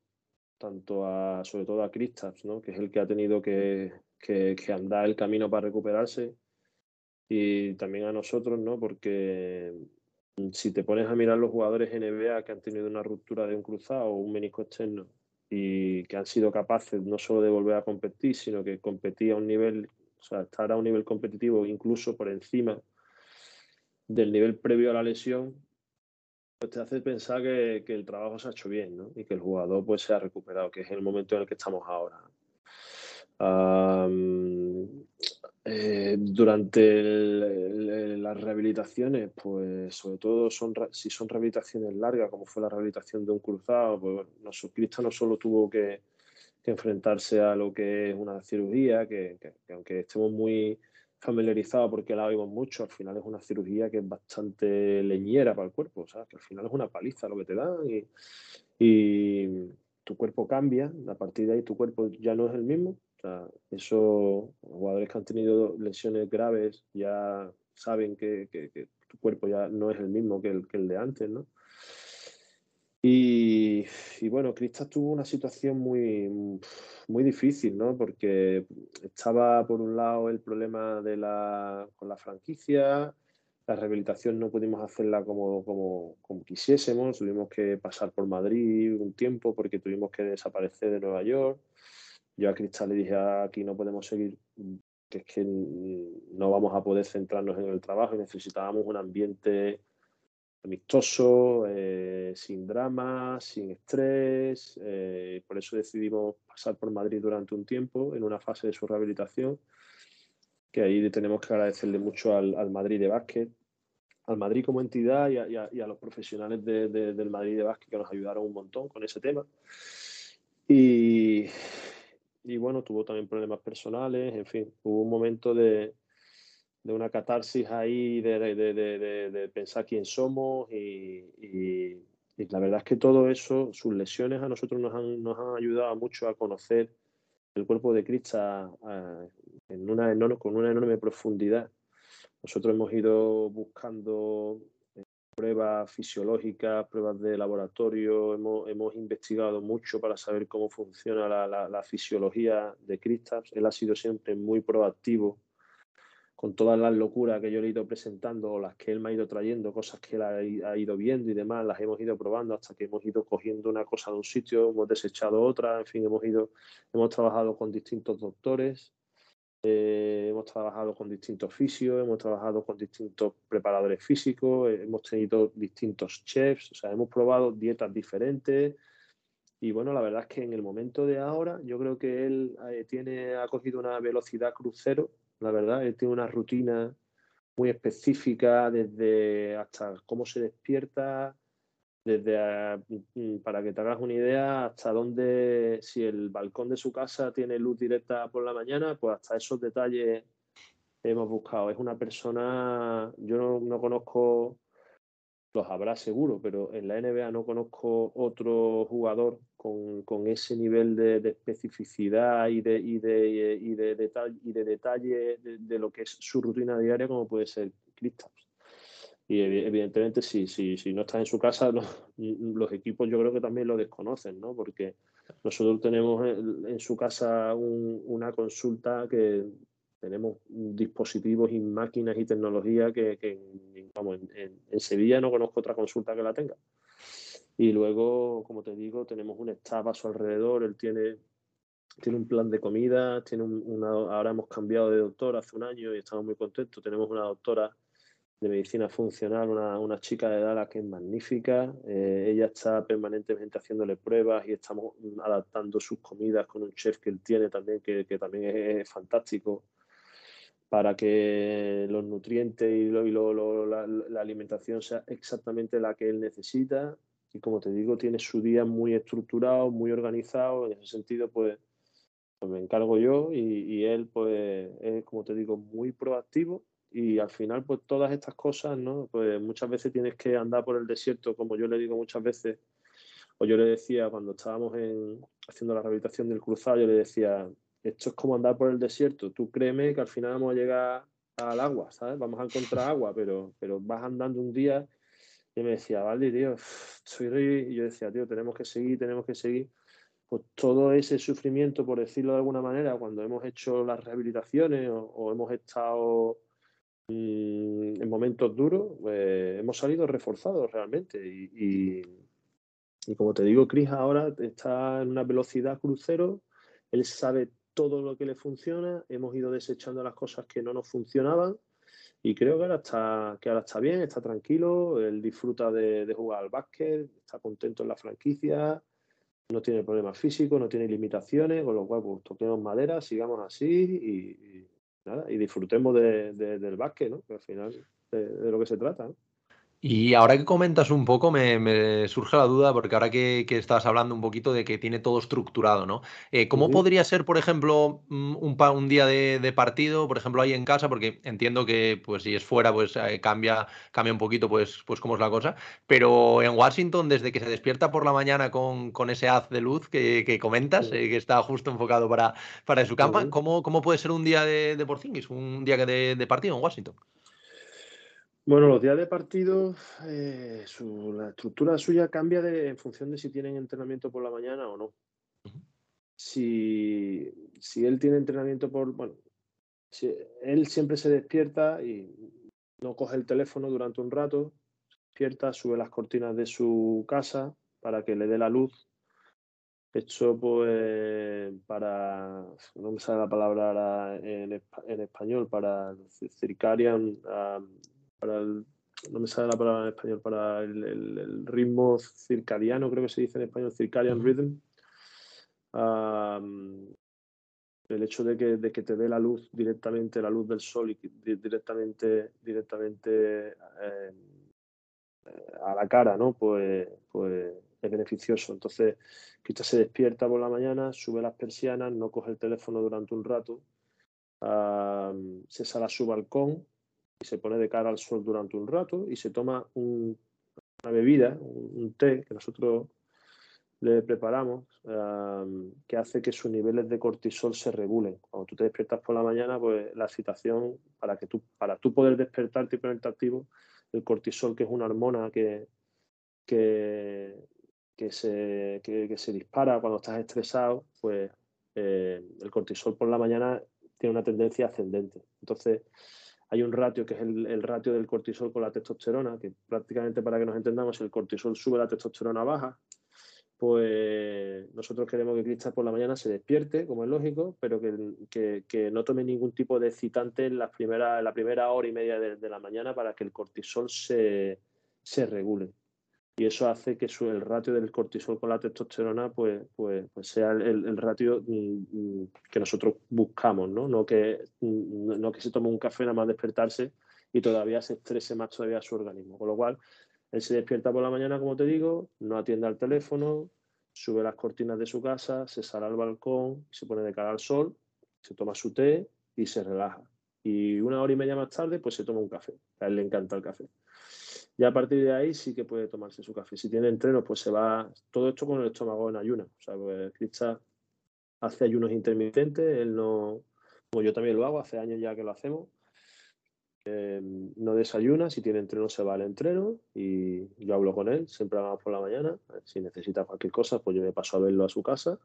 Speaker 2: tanto a, sobre todo a Kristaps, ¿no? que es el que ha tenido que, que, andar el camino para recuperarse, y también a nosotros, ¿no? porque si te pones a mirar los jugadores NBA que han tenido una ruptura de un cruzado o un menisco externo y que han sido capaces no solo de volver a competir, sino que competir a un nivel, o sea, estar a un nivel competitivo incluso por encima del nivel previo a la lesión, pues te hace pensar que, el trabajo se ha hecho bien ¿no? y que el jugador pues se ha recuperado, que es el momento en el que estamos ahora. Eh, durante las rehabilitaciones, pues sobre todo son, si son rehabilitaciones largas, como fue la rehabilitación de un cruzado, pues bueno, Cristo no solo tuvo que, enfrentarse a lo que es una cirugía, que aunque estemos muy familiarizado porque la oímos mucho, al final es una cirugía que es bastante leñera para el cuerpo, ¿sabes? que al final es una paliza lo que te dan y, tu cuerpo cambia, a partir de ahí tu cuerpo ya no es el mismo. O sea, eso, jugadores que han tenido lesiones graves ya saben que, que, que, tu cuerpo ya no es el mismo que el, que el de antes, ¿no? Y, bueno, Cristas tuvo una situación muy, muy difícil, ¿no? Porque estaba por un lado el problema de la, con la franquicia, la rehabilitación no pudimos hacerla como, como, como, quisiésemos, tuvimos que pasar por Madrid un tiempo porque tuvimos que desaparecer de Nueva York. Yo a Cristal le dije, aquí no podemos seguir, que es que no vamos a poder centrarnos en el trabajo y necesitábamos un ambiente amistoso, eh, sin drama, sin estrés. Eh, por eso decidimos pasar por Madrid durante un tiempo, en una fase de su rehabilitación, que ahí tenemos que agradecerle mucho al, Madrid de básquet, al Madrid como entidad y a, los profesionales del Madrid de básquet que nos ayudaron un montón con ese tema. Y, y bueno, tuvo también problemas personales, en fin, hubo un momento de, de una catarsis ahí, de, de, de, pensar quién somos y, la verdad es que todo eso, sus lesiones a nosotros nos han, nos han ayudado mucho a conocer el cuerpo de Krista en una, con una enorme profundidad. Nosotros hemos ido buscando pruebas fisiológicas, pruebas de laboratorio, hemos, hemos investigado mucho para saber cómo funciona la, la, fisiología de Kristaps. Él ha sido siempre muy proactivo con todas las locuras que yo le he ido presentando las que él me ha ido trayendo, cosas que él ha, ido viendo y demás, las hemos ido probando hasta que hemos ido cogiendo una cosa de un sitio, hemos desechado otra, en fin, hemos ido, hemos trabajado con distintos doctores eh, hemos trabajado con distintos fisios, hemos trabajado con distintos preparadores físicos, eh, hemos tenido distintos chefs, o sea, hemos probado dietas diferentes. Y bueno, la verdad es que en el momento de ahora, yo creo que él eh, tiene, ha cogido una velocidad crucero, la verdad, él tiene una rutina muy específica desde hasta cómo se despierta, desde mm, para que te hagas una idea hasta dónde, si el balcón de su casa tiene luz directa por la mañana, pues hasta esos detalles hemos buscado. Es una persona, yo no, conozco, los habrá seguro, pero en la NBA no conozco otro jugador con, ese nivel de, especificidad y de, y de, y de, detalle, y de detalle de, lo que es su rutina diaria como puede ser Kristaps. Y evidentemente, si, no está en su casa, los, equipos yo creo que también lo desconocen, ¿no? Porque nosotros tenemos en, su casa una consulta que tenemos dispositivos y máquinas y tecnología que, en, Sevilla no conozco otra consulta que la tenga. Y luego, como te digo, tenemos un staff a su alrededor, él tiene, tiene un plan de comida, tiene una, ahora hemos cambiado de doctor hace un año y estamos muy contentos, tenemos una doctora de medicina funcional, una, una, chica de Dallas que es magnífica. Eh, ella está permanentemente haciéndole pruebas y estamos adaptando sus comidas con un chef que él tiene también, que, que también es, fantástico, para que los nutrientes y, lo, y lo, la, la, alimentación sea exactamente la que él necesita. Y como te digo, tiene su día muy estructurado, muy organizado. En ese sentido, pues, pues me encargo yo y, y él, pues, es, como te digo, muy proactivo y al final, pues todas estas cosas, ¿no? Pues muchas veces tienes que andar por el desierto, como yo le digo muchas veces, o yo le decía cuando estábamos en, haciendo la rehabilitación del cruzado, yo le decía, esto es como andar por el desierto, tú créeme que al final vamos a llegar al agua, ¿sabes? Vamos a encontrar agua, pero, pero vas andando un día y me decía, vale, tío, soy y yo decía, tío, tenemos que seguir, tenemos que seguir. Pues todo ese sufrimiento, por decirlo de alguna manera, cuando hemos hecho las rehabilitaciones o hemos estado Mm, en momentos duros pues, hemos salido reforzados realmente. Y, y, como te digo, Chris ahora está en una velocidad crucero, él sabe todo lo que le funciona, hemos ido desechando las cosas que no nos funcionaban y creo que ahora está, que ahora está bien, está tranquilo, él disfruta de, jugar al básquet, está contento en la franquicia, no tiene problemas físicos, no tiene limitaciones, con lo cual pues, toquemos madera, sigamos así y y disfrutemos de, del básquet, ¿no? Que al final de, lo que se trata.
Speaker 1: Y ahora que comentas un poco, me, surge la duda, porque ahora que, que, estabas hablando un poquito de que tiene todo estructurado, ¿no? Eh, ¿Cómo podría ser, por ejemplo, mm, un, un día de, partido, por ejemplo, ahí en casa? Porque entiendo que, pues, si es fuera, pues eh, cambia, cambia un poquito, pues, pues cómo es la cosa. Pero en Washington, desde que se despierta por la mañana con, con ese haz de luz que, comentas, eh, que está justo enfocado para, para su campa, ¿cómo, ¿cómo, puede ser un día de, de Porzingis, un día de, de partido en Washington?
Speaker 2: Bueno, los días de partido, eh, la estructura suya cambia de, en función de si tienen entrenamiento por la mañana o no. Si, si él tiene entrenamiento por, bueno, si él siempre se despierta y no coge el teléfono durante un rato, despierta, sube las cortinas de su casa para que le dé la luz. Esto pues para, no me sale la palabra en, en español, para circadian para el, no me sale la palabra en español, para el, ritmo circadiano, creo que se dice en español, circadian rhythm. el hecho de que, de que, te dé la luz directamente, la luz del sol y directamente, directamente eh, a la cara, ¿no? Pues, pues es beneficioso. Entonces, Krista se despierta por la mañana, sube las persianas, no coge el teléfono durante un rato, se sale a su balcón y se pone de cara al sol durante un rato y se toma una bebida, un, té que nosotros le preparamos, que hace que sus niveles de cortisol se regulen. Cuando tú te despiertas por la mañana, pues la excitación, para que tú, para tú poder despertarte y ponerte activo, el cortisol, que es una hormona que, que, se, que, se dispara cuando estás estresado, pues eh, el cortisol por la mañana tiene una tendencia ascendente. Entonces, hay un ratio que es el, ratio del cortisol con la testosterona, que prácticamente para que nos entendamos, el cortisol sube, la testosterona baja. Pues nosotros queremos que Cristal por la mañana se despierte, como es lógico, pero que, no tome ningún tipo de excitante en la primera, la primera hora y media de, la mañana para que el cortisol se, se regule y eso hace que el ratio del cortisol con la testosterona pues, pues, pues sea el, ratio mm, mm, que nosotros buscamos, ¿no? No que, mm, no que se tome un café nada más despertarse y todavía se estrese más todavía su organismo. Con lo cual, él se despierta por la mañana, como te digo, no atiende al teléfono, sube las cortinas de su casa, se sale al balcón, se pone de cara al sol, se toma su té y se relaja. Y una hora y media más tarde, pues se toma un café. A él le encanta el café. Y a partir de ahí sí que puede tomarse su café. Si tiene entreno, pues se va todo esto con el estómago en ayunas. O sea, pues Krista hace ayunos intermitentes, él no, como yo también lo hago, hace años ya que lo hacemos. Eh, no desayuna, si tiene entreno se va al entreno y yo hablo con él, siempre hablamos por la mañana. Si necesita cualquier cosa, pues yo me paso a verlo a su casa.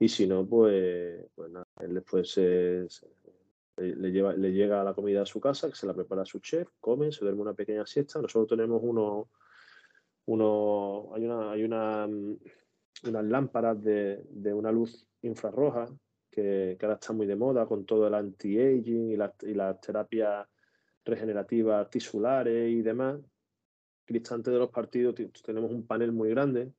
Speaker 2: Y si no, pues, pues nada, él después se, le, lleva, le llega la comida a su casa, que se la prepara su chef, come, se duerme una pequeña siesta. Nosotros tenemos uno, uno hay una, hay una, mm, unas lámparas de, de una luz infrarroja que, que, ahora está muy de moda con todo el anti-aging y las y la terapias regenerativas tisulares y demás. Cristante de los partidos tenemos un panel muy grande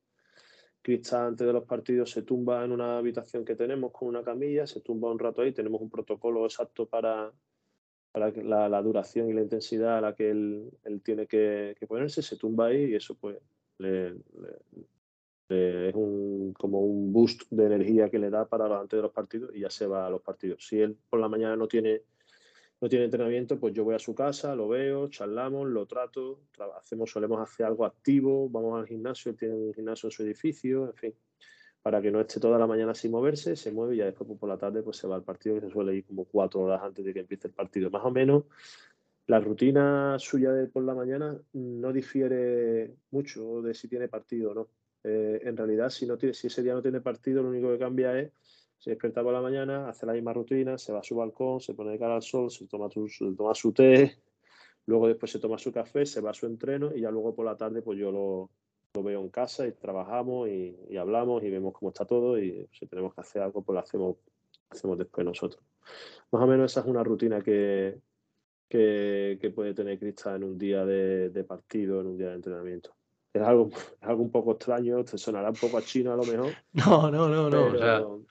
Speaker 2: Cristal antes de los partidos se tumba en una habitación que tenemos con una camilla, se tumba un rato ahí, tenemos un protocolo exacto para, la, duración y la intensidad a la que él, tiene que, ponerse, se tumba ahí y eso pues es un, como un boost de energía que le da para antes de los partidos y ya se va a los partidos. Si él por la mañana no tiene no tiene entrenamiento, pues yo voy a su casa, lo veo, charlamos, lo trato, hacemos, solemos hacer algo activo, vamos al gimnasio, tiene un gimnasio en su edificio, en fin, para que no esté toda la mañana sin moverse, se mueve y ya después pues, por la tarde pues se va al partido que se suele ir como cuatro horas antes de que empiece el partido. Más o menos la rutina suya por la mañana no difiere mucho de si tiene partido o no. Eh, en realidad, si, no tiene, si ese día no tiene partido, lo único que cambia es se despierta por la mañana, hace la misma rutina, se va a su balcón, se pone de cara al sol, se toma, su, toma su té, luego después se toma su café, se va a su entreno y ya luego por la tarde pues yo lo, veo en casa y trabajamos y, hablamos y vemos cómo está todo y si tenemos que hacer algo pues lo hacemos, hacemos después nosotros. Más o menos esa es una rutina que, que, puede tener Crista en un día de, partido, en un día de entrenamiento. Es algo, algo un poco extraño, te sonará un poco a chino a lo mejor.
Speaker 1: No, no, no, no.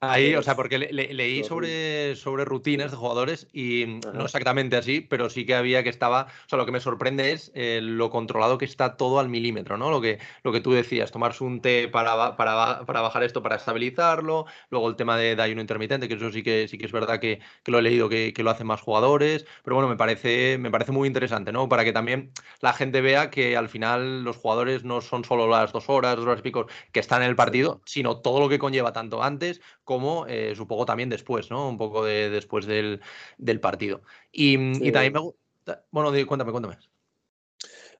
Speaker 1: Ahí, o sea, porque leí sobre, sobre rutinas de jugadores y no exactamente así, pero sí que había que estaba, o sea, lo que me sorprende es eh, lo controlado que está todo al milímetro, ¿no? Lo que, lo que tú decías, tomarse un té para, para, para bajar esto, para estabilizarlo, luego el tema de, de, ayuno intermitente, que eso sí que, sí que es verdad que, que lo he leído que, que, lo hacen más jugadores, pero bueno, me parece, me parece muy interesante, ¿no? Para que también la gente vea que al final los jugadores no son solo las dos horas, dos horas y pico que están en el partido, sino todo lo que conlleva tanto antes como eh, supongo también después, ¿no? Un poco de, después del, partido. Y, también me gusta. Bueno, cuéntame, cuéntame.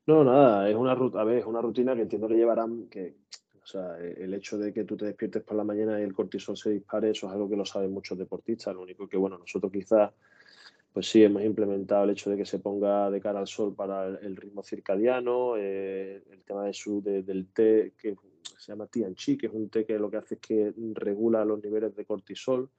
Speaker 2: No, nada, es una ruta, a ver, es una rutina que entiendo que llevarán, que, o sea, e, el hecho de que tú te despiertes por la mañana y el cortisol se dispare, eso es algo que lo saben muchos deportistas. Lo único que, bueno, nosotros quizás, pues sí, hemos implementado el hecho de que se ponga de cara al sol para el, ritmo circadiano, eh, el tema de su, del té, que se llama Tianchi, que es un té que lo que hace es que regula los niveles de cortisol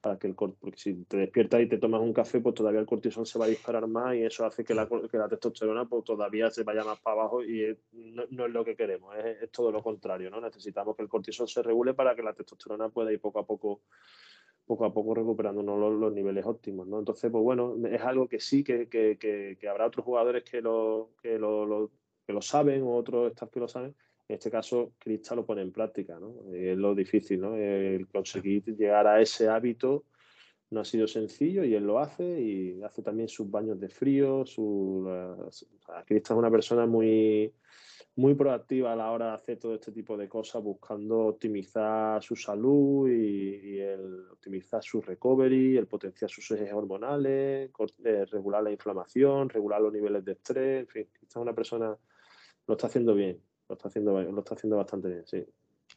Speaker 2: para que el porque si te despiertas y te tomas un café, pues todavía el cortisol se va a disparar más y eso hace que la, que la testosterona pues todavía se vaya más para abajo y no, es lo que queremos, es, todo lo contrario, ¿no? Necesitamos que el cortisol se regule para que la testosterona pueda ir poco a poco poco a poco recuperando los, niveles óptimos, ¿no? Entonces, pues bueno, es algo que sí, que, que, que, habrá otros jugadores que lo, que lo, que lo saben o otros staff que lo saben, En este caso, Crista lo pone en práctica, ¿no? Es lo difícil, ¿no? El conseguir llegar a ese hábito no ha sido sencillo y él lo hace y hace también sus baños de frío. Su, Crista es una persona muy, muy proactiva a la hora de hacer todo este tipo de cosas, buscando optimizar su salud y, el optimizar su recovery, el potenciar sus ejes hormonales, eh, regular la inflamación, regular los niveles de estrés. En fin, es una persona lo está haciendo bien, lo está haciendo, lo está haciendo bastante bien, sí.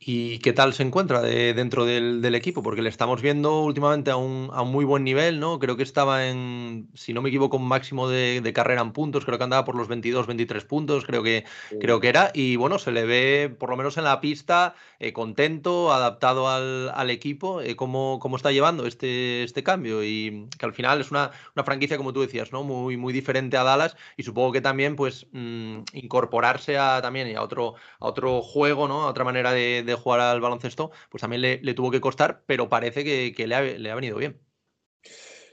Speaker 1: ¿Y qué tal se encuentra dentro del, equipo? Porque le estamos viendo últimamente a un, muy buen nivel, ¿no? Creo que estaba en, si no me equivoco, un máximo de, carrera en puntos, creo que andaba por los 22, 23 puntos, creo que, creo que era. Y bueno, se le ve, por lo menos en la pista, eh, contento, adaptado al, equipo. Eh, ¿cómo, ¿cómo, está llevando este, este cambio? Y que al final es una, franquicia, como tú decías, ¿no? Muy, muy diferente a Dallas y supongo que también, pues, mm, incorporarse a, también a otro, a otro juego, ¿no? A otra manera de de jugar al baloncesto, pues también le, tuvo que costar, pero parece que, le, ha, venido bien.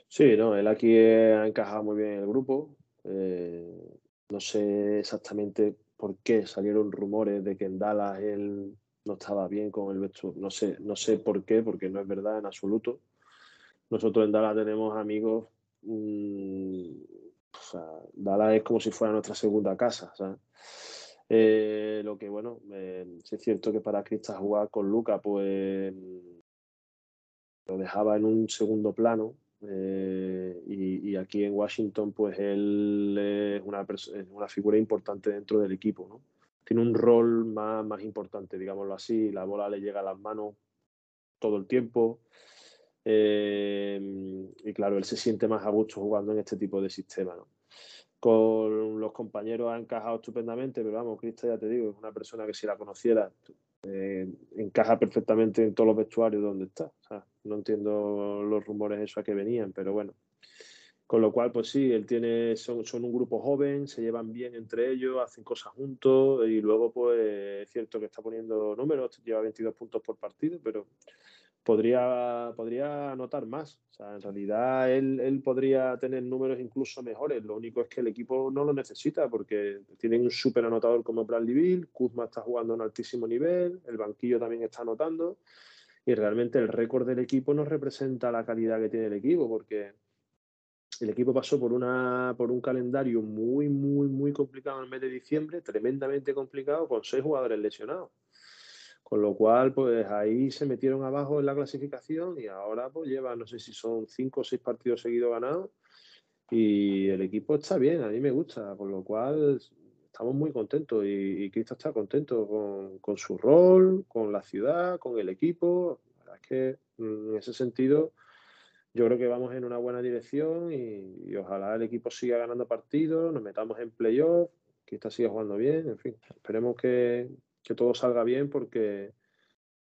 Speaker 2: Sí, no, él aquí ha encajado muy bien en el grupo. Eh, no sé exactamente por qué salieron rumores de que en Dallas él no estaba bien con el vestuario. No sé, no sé por qué, porque no es verdad en absoluto. Nosotros en Dallas tenemos amigos. Mm, o sea, Dallas es como si fuera nuestra segunda casa. ¿sabes? Eh, lo que, bueno, eh, es cierto que para Crista jugar con Luca, pues lo dejaba en un segundo plano. Eh, y, aquí en Washington, pues él es una, una figura importante dentro del equipo, ¿no? Tiene un rol más, más importante, digámoslo así. La bola le llega a las manos todo el tiempo. y claro, él se siente más a gusto jugando en este tipo de sistema, ¿no? Con los compañeros ha encajado estupendamente, pero vamos, Cristo ya te digo, es una persona que si la conociera eh, encaja perfectamente en todos los vestuarios donde está. no entiendo los rumores esos a que venían, pero bueno. Con lo cual, pues sí, él tiene, son, son un grupo joven, se llevan bien entre ellos, hacen cosas juntos y luego, pues es cierto que está poniendo números, lleva 22 puntos por partido, pero podría, podría anotar más. O sea, en realidad él, él, podría tener números incluso mejores. Lo único es que el equipo no lo necesita porque tienen un súper anotador como Bradley Kuzma está jugando a un altísimo nivel, el banquillo también está anotando y realmente el récord del equipo no representa la calidad que tiene el equipo porque el equipo pasó por, una, por un calendario muy, muy, muy complicado en el mes de diciembre, tremendamente complicado, con seis jugadores lesionados. Con lo cual, pues ahí se metieron abajo en la clasificación y ahora pues lleva, no sé si son cinco o seis partidos seguidos ganados y el equipo está bien, a mí me gusta, con lo cual estamos muy contentos y, Cristo está contento con, su rol, con la ciudad, con el equipo. La verdad es que mm, en ese sentido yo creo que vamos en una buena dirección y, y ojalá el equipo siga ganando partidos, nos metamos en playoff, Cristo siga jugando bien, en fin, esperemos que, que todo salga bien porque,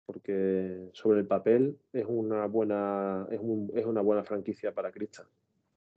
Speaker 2: porque sobre el papel es una buena, es, es una buena franquicia para Cristian.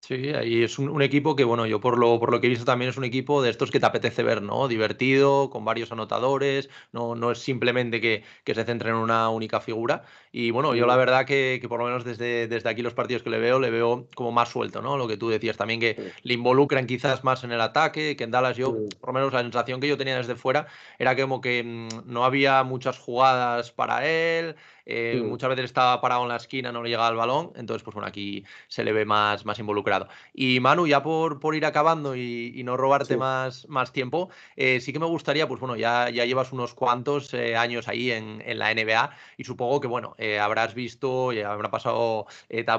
Speaker 1: Sí, ahí es un, equipo que, bueno, yo por lo, por lo que he visto también es un equipo de estos que te apetece ver, ¿no? Divertido, con varios anotadores, no, no es simplemente que, se centre en una única figura. Y bueno, yo la verdad que, por lo menos desde, desde aquí los partidos que le veo, le veo como más suelto, ¿no? Lo que tú decías también, que le involucran quizás más en el ataque, que en Dallas yo, por lo menos la sensación que yo tenía desde fuera era como que mm, no había muchas jugadas para él, eh, muchas veces estaba parado en la esquina, no le llegaba el balón, entonces pues bueno, aquí se le ve más, más involucrado. Y Manu, ya por, por ir acabando y, no robarte más, más tiempo, eh, sí que me gustaría, pues bueno, ya, ya llevas unos cuantos eh, años ahí en, en, la NBA y supongo que bueno, habrás visto, y habrá pasado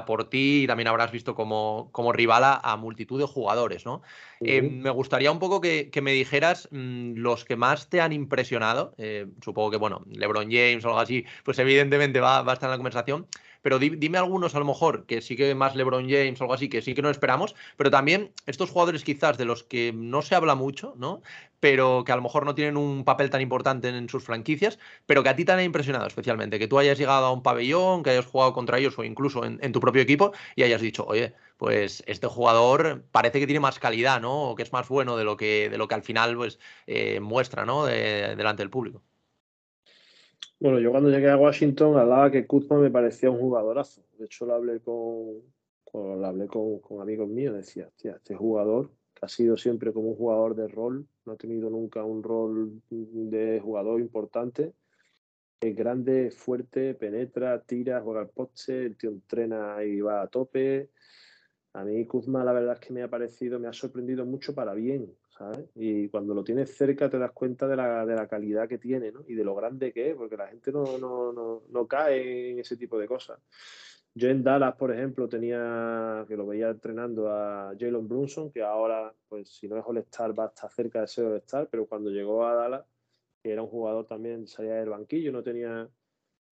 Speaker 1: por ti y también habrás visto como, como rival a, multitud de jugadores, ¿no? me gustaría un poco que, que me dijeras mm, los que más te han impresionado, supongo que bueno, LeBron James o algo así, pues evidentemente va, va a estar en la conversación. Pero dime algunos, a lo mejor, que sí que más LeBron James o algo así, que sí que no esperamos, pero también estos jugadores quizás de los que no se habla mucho, ¿no? Pero que a lo mejor no tienen un papel tan importante en sus franquicias, pero que a ti te han impresionado especialmente, que tú hayas llegado a un pabellón, que hayas jugado contra ellos o incluso en, tu propio equipo y hayas dicho, oye, pues este jugador parece que tiene más calidad, ¿no? O que es más bueno de lo que, de lo que al final pues, eh, muestra, ¿no? delante del público.
Speaker 2: Bueno, yo cuando llegué a Washington hablaba que Kuzma me parecía un jugadorazo. De hecho, lo hablé con, hablé con, amigos míos. Decía, este jugador que ha sido siempre como un jugador de rol, no ha tenido nunca un rol de jugador importante. Es grande, fuerte, penetra, tira, juega al poste, el tío entrena y va a tope. A mí Kuzma la verdad es que me ha parecido, me ha sorprendido mucho para bien, Y cuando lo tienes cerca te das cuenta de la, de la calidad que tiene, ¿no? Y de lo grande que es, porque la gente no, no, no, no cae en ese tipo de cosas. Yo en Dallas, por ejemplo, tenía, que lo veía entrenando a Jalen Brunson, que ahora, pues si no es All-Star, va a estar cerca de ser All-Star, pero cuando llegó a Dallas, que era un jugador también, salía del banquillo, no tenía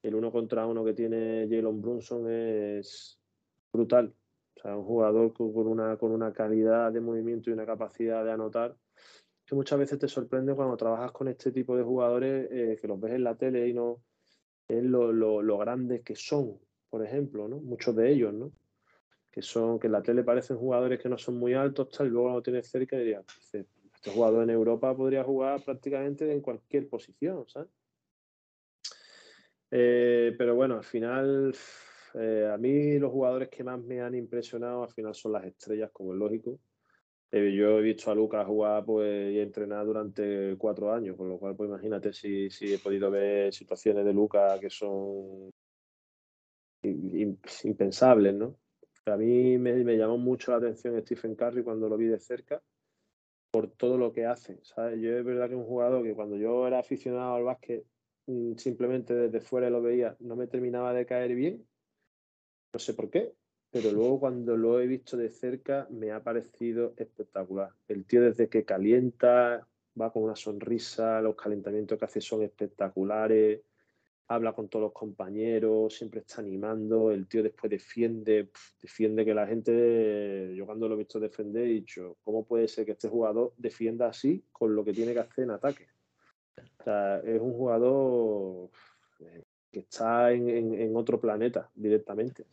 Speaker 2: el uno contra uno que tiene Jalen Brunson es brutal. O sea, un jugador con una, con una calidad de movimiento y una capacidad de anotar que muchas veces te sorprende cuando trabajas con este tipo de jugadores eh, que los ves en la tele y no es lo, lo, lo grandes que son por ejemplo, ¿no? Muchos de ellos, ¿no? Que son, que en la tele parecen jugadores que no son muy altos, tal, y luego lo tienes cerca dirías, este jugador en Europa podría jugar prácticamente en cualquier posición. Eh, pero bueno, al final, eh, a mí los jugadores que más me han impresionado al final son las estrellas, como es lógico. Eh, yo he visto a Lucas jugar pues, y entrenar durante cuatro años, con lo cual, pues imagínate si, si he podido ver situaciones de Lucas que son impensables, ¿no? A mí me, me, llamó mucho la atención Stephen Curry cuando lo vi de cerca por todo lo que hace, ¿sabes? Yo es verdad que un jugador que cuando yo era aficionado al básquet mm, simplemente desde fuera lo veía, no me terminaba de caer bien, no sé por qué, pero luego cuando lo he visto de cerca me ha parecido espectacular. El tío desde que calienta, va con una sonrisa, los calentamientos que hace son espectaculares, habla con todos los compañeros, siempre está animando, el tío después defiende, defiende que la gente, yo cuando lo he visto defender, he dicho, ¿cómo puede ser que este jugador defienda así con lo que tiene que hacer en ataque? O sea, es un jugador que está en, en, otro planeta directamente.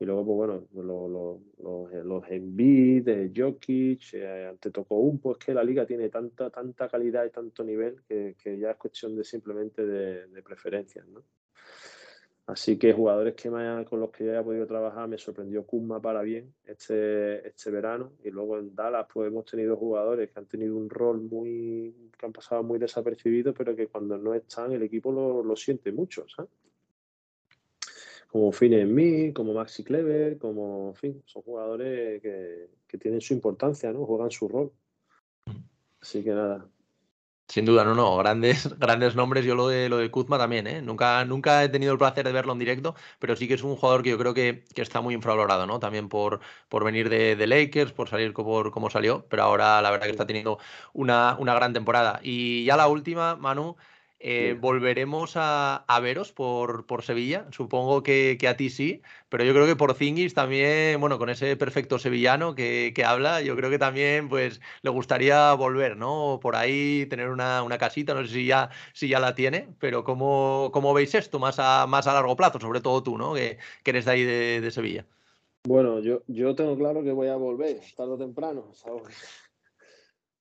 Speaker 2: Y luego, pues bueno, los, los, los Embiid, de Jokic, eh, ante tocó un, pues que la liga tiene tanta, tanta calidad y tanto nivel que, que ya es cuestión de simplemente de, preferencias. Así que jugadores que me, con los que ya he podido trabajar, me sorprendió Kuzma para bien este, este verano. Y luego en Dallas, pues hemos tenido jugadores que han tenido un rol muy, que han pasado muy desapercibidos, pero que cuando no están, el equipo lo, lo siente mucho, ¿sabes? como Finn en mí, como Maxi Clever, como, en fin, son jugadores que, que, tienen su importancia, ¿no? Juegan su rol. Así que nada.
Speaker 1: Sin duda, no, no, grandes, grandes nombres. Yo lo de lo de Kuzma también, ¿eh? Nunca, nunca he tenido el placer de verlo en directo, pero sí que es un jugador que yo creo que, que está muy infravalorado, ¿no? También por, por venir de, de Lakers, por salir por como salió, pero ahora la verdad que está teniendo una, una gran temporada. Y ya la última, Manu, eh, volveremos a, a, veros por, por Sevilla. Supongo que, que, a ti sí, pero yo creo que por Zingis también, bueno, con ese perfecto sevillano que, que, habla, yo creo que también pues le gustaría volver, ¿no? Por ahí tener una, una casita, no sé si ya, si ya la tiene, pero ¿cómo, cómo veis esto más a, más a largo plazo? Sobre todo tú, ¿no? Que, que eres de ahí de, de Sevilla.
Speaker 2: Bueno, yo, yo tengo claro que voy a volver, tarde o temprano, ¿sabes?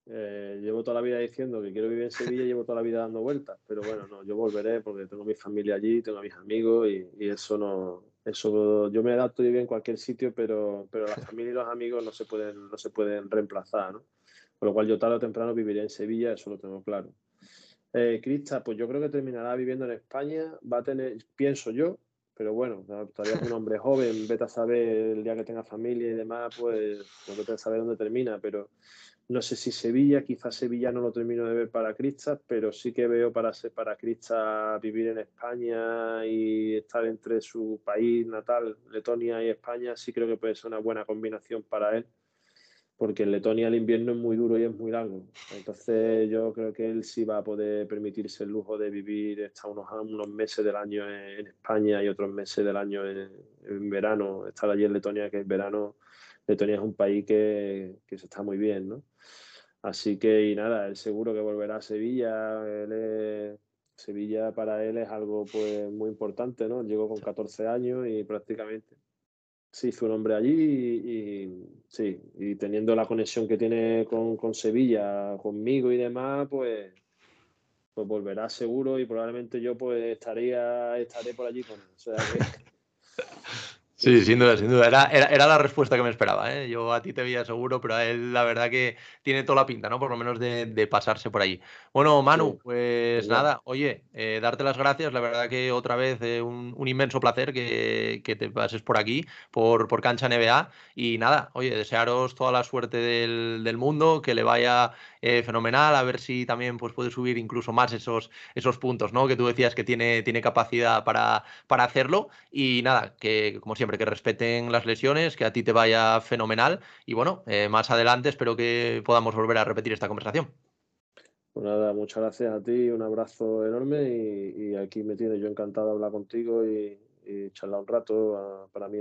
Speaker 2: Eh, llevo toda la vida diciendo que quiero vivir en Sevilla llevo toda la vida dando vueltas, pero bueno, no, yo volveré porque tengo mi familia allí, tengo a mis amigos y, y, eso no, eso yo me adapto y vivo en cualquier sitio, pero, pero la familia y los amigos no se pueden, no se pueden reemplazar, ¿no? Por lo cual yo tarde o temprano viviré en Sevilla, eso lo tengo claro. Eh, Crista, pues yo creo que terminará viviendo en España, va a tener, pienso yo, pero bueno, todavía es un hombre joven, vete a saber el día que tenga familia y demás, pues no vete a saber dónde termina, pero no sé si Sevilla, quizás Sevilla no lo termino de ver para Cristas, pero sí que veo para, para Cristas vivir en España y estar entre su país natal, Letonia y España, sí creo que puede ser una buena combinación para él, porque en Letonia el invierno es muy duro y es muy largo. Entonces yo creo que él sí va a poder permitirse el lujo de vivir estar unos, unos meses del año en, España y otros meses del año en, en verano, estar allí en Letonia, que es verano Letonia es un país que, que, se está muy bien, ¿no? Así que, y nada, él seguro que volverá a Sevilla. Él es, Sevilla para él es algo pues muy importante, ¿no? Llegó con 14 años y prácticamente se hizo un hombre allí y, y, sí, y teniendo la conexión que tiene con, con, Sevilla, conmigo y demás, pues, pues volverá seguro y probablemente yo pues estaría, estaré por allí con él. O sea que...
Speaker 1: Sí, sin duda, sin duda. Era, era, la respuesta que me esperaba. ¿eh? Yo a ti te veía seguro, pero a él la verdad que tiene toda la pinta, ¿no? Por lo menos de, pasarse por allí. Bueno, Manu, pues nada, oye, eh, darte las gracias. La verdad que otra vez eh, un, inmenso placer que, te pases por aquí, por, por Cancha NBA. Y nada, oye, desearos toda la suerte del, del mundo, que le vaya eh, fenomenal, a ver si también pues, puede subir incluso más esos, esos puntos, ¿no? Que tú decías que tiene, tiene capacidad para, para hacerlo. Y nada, que como siempre, que respeten las lesiones, que a ti te vaya fenomenal. Y bueno, eh, más adelante espero que podamos volver a repetir esta conversación.
Speaker 2: Pues nada, muchas gracias a ti, un abrazo enorme y, aquí me tiene yo encantado de hablar contigo y, charlar un rato. Ah, para mí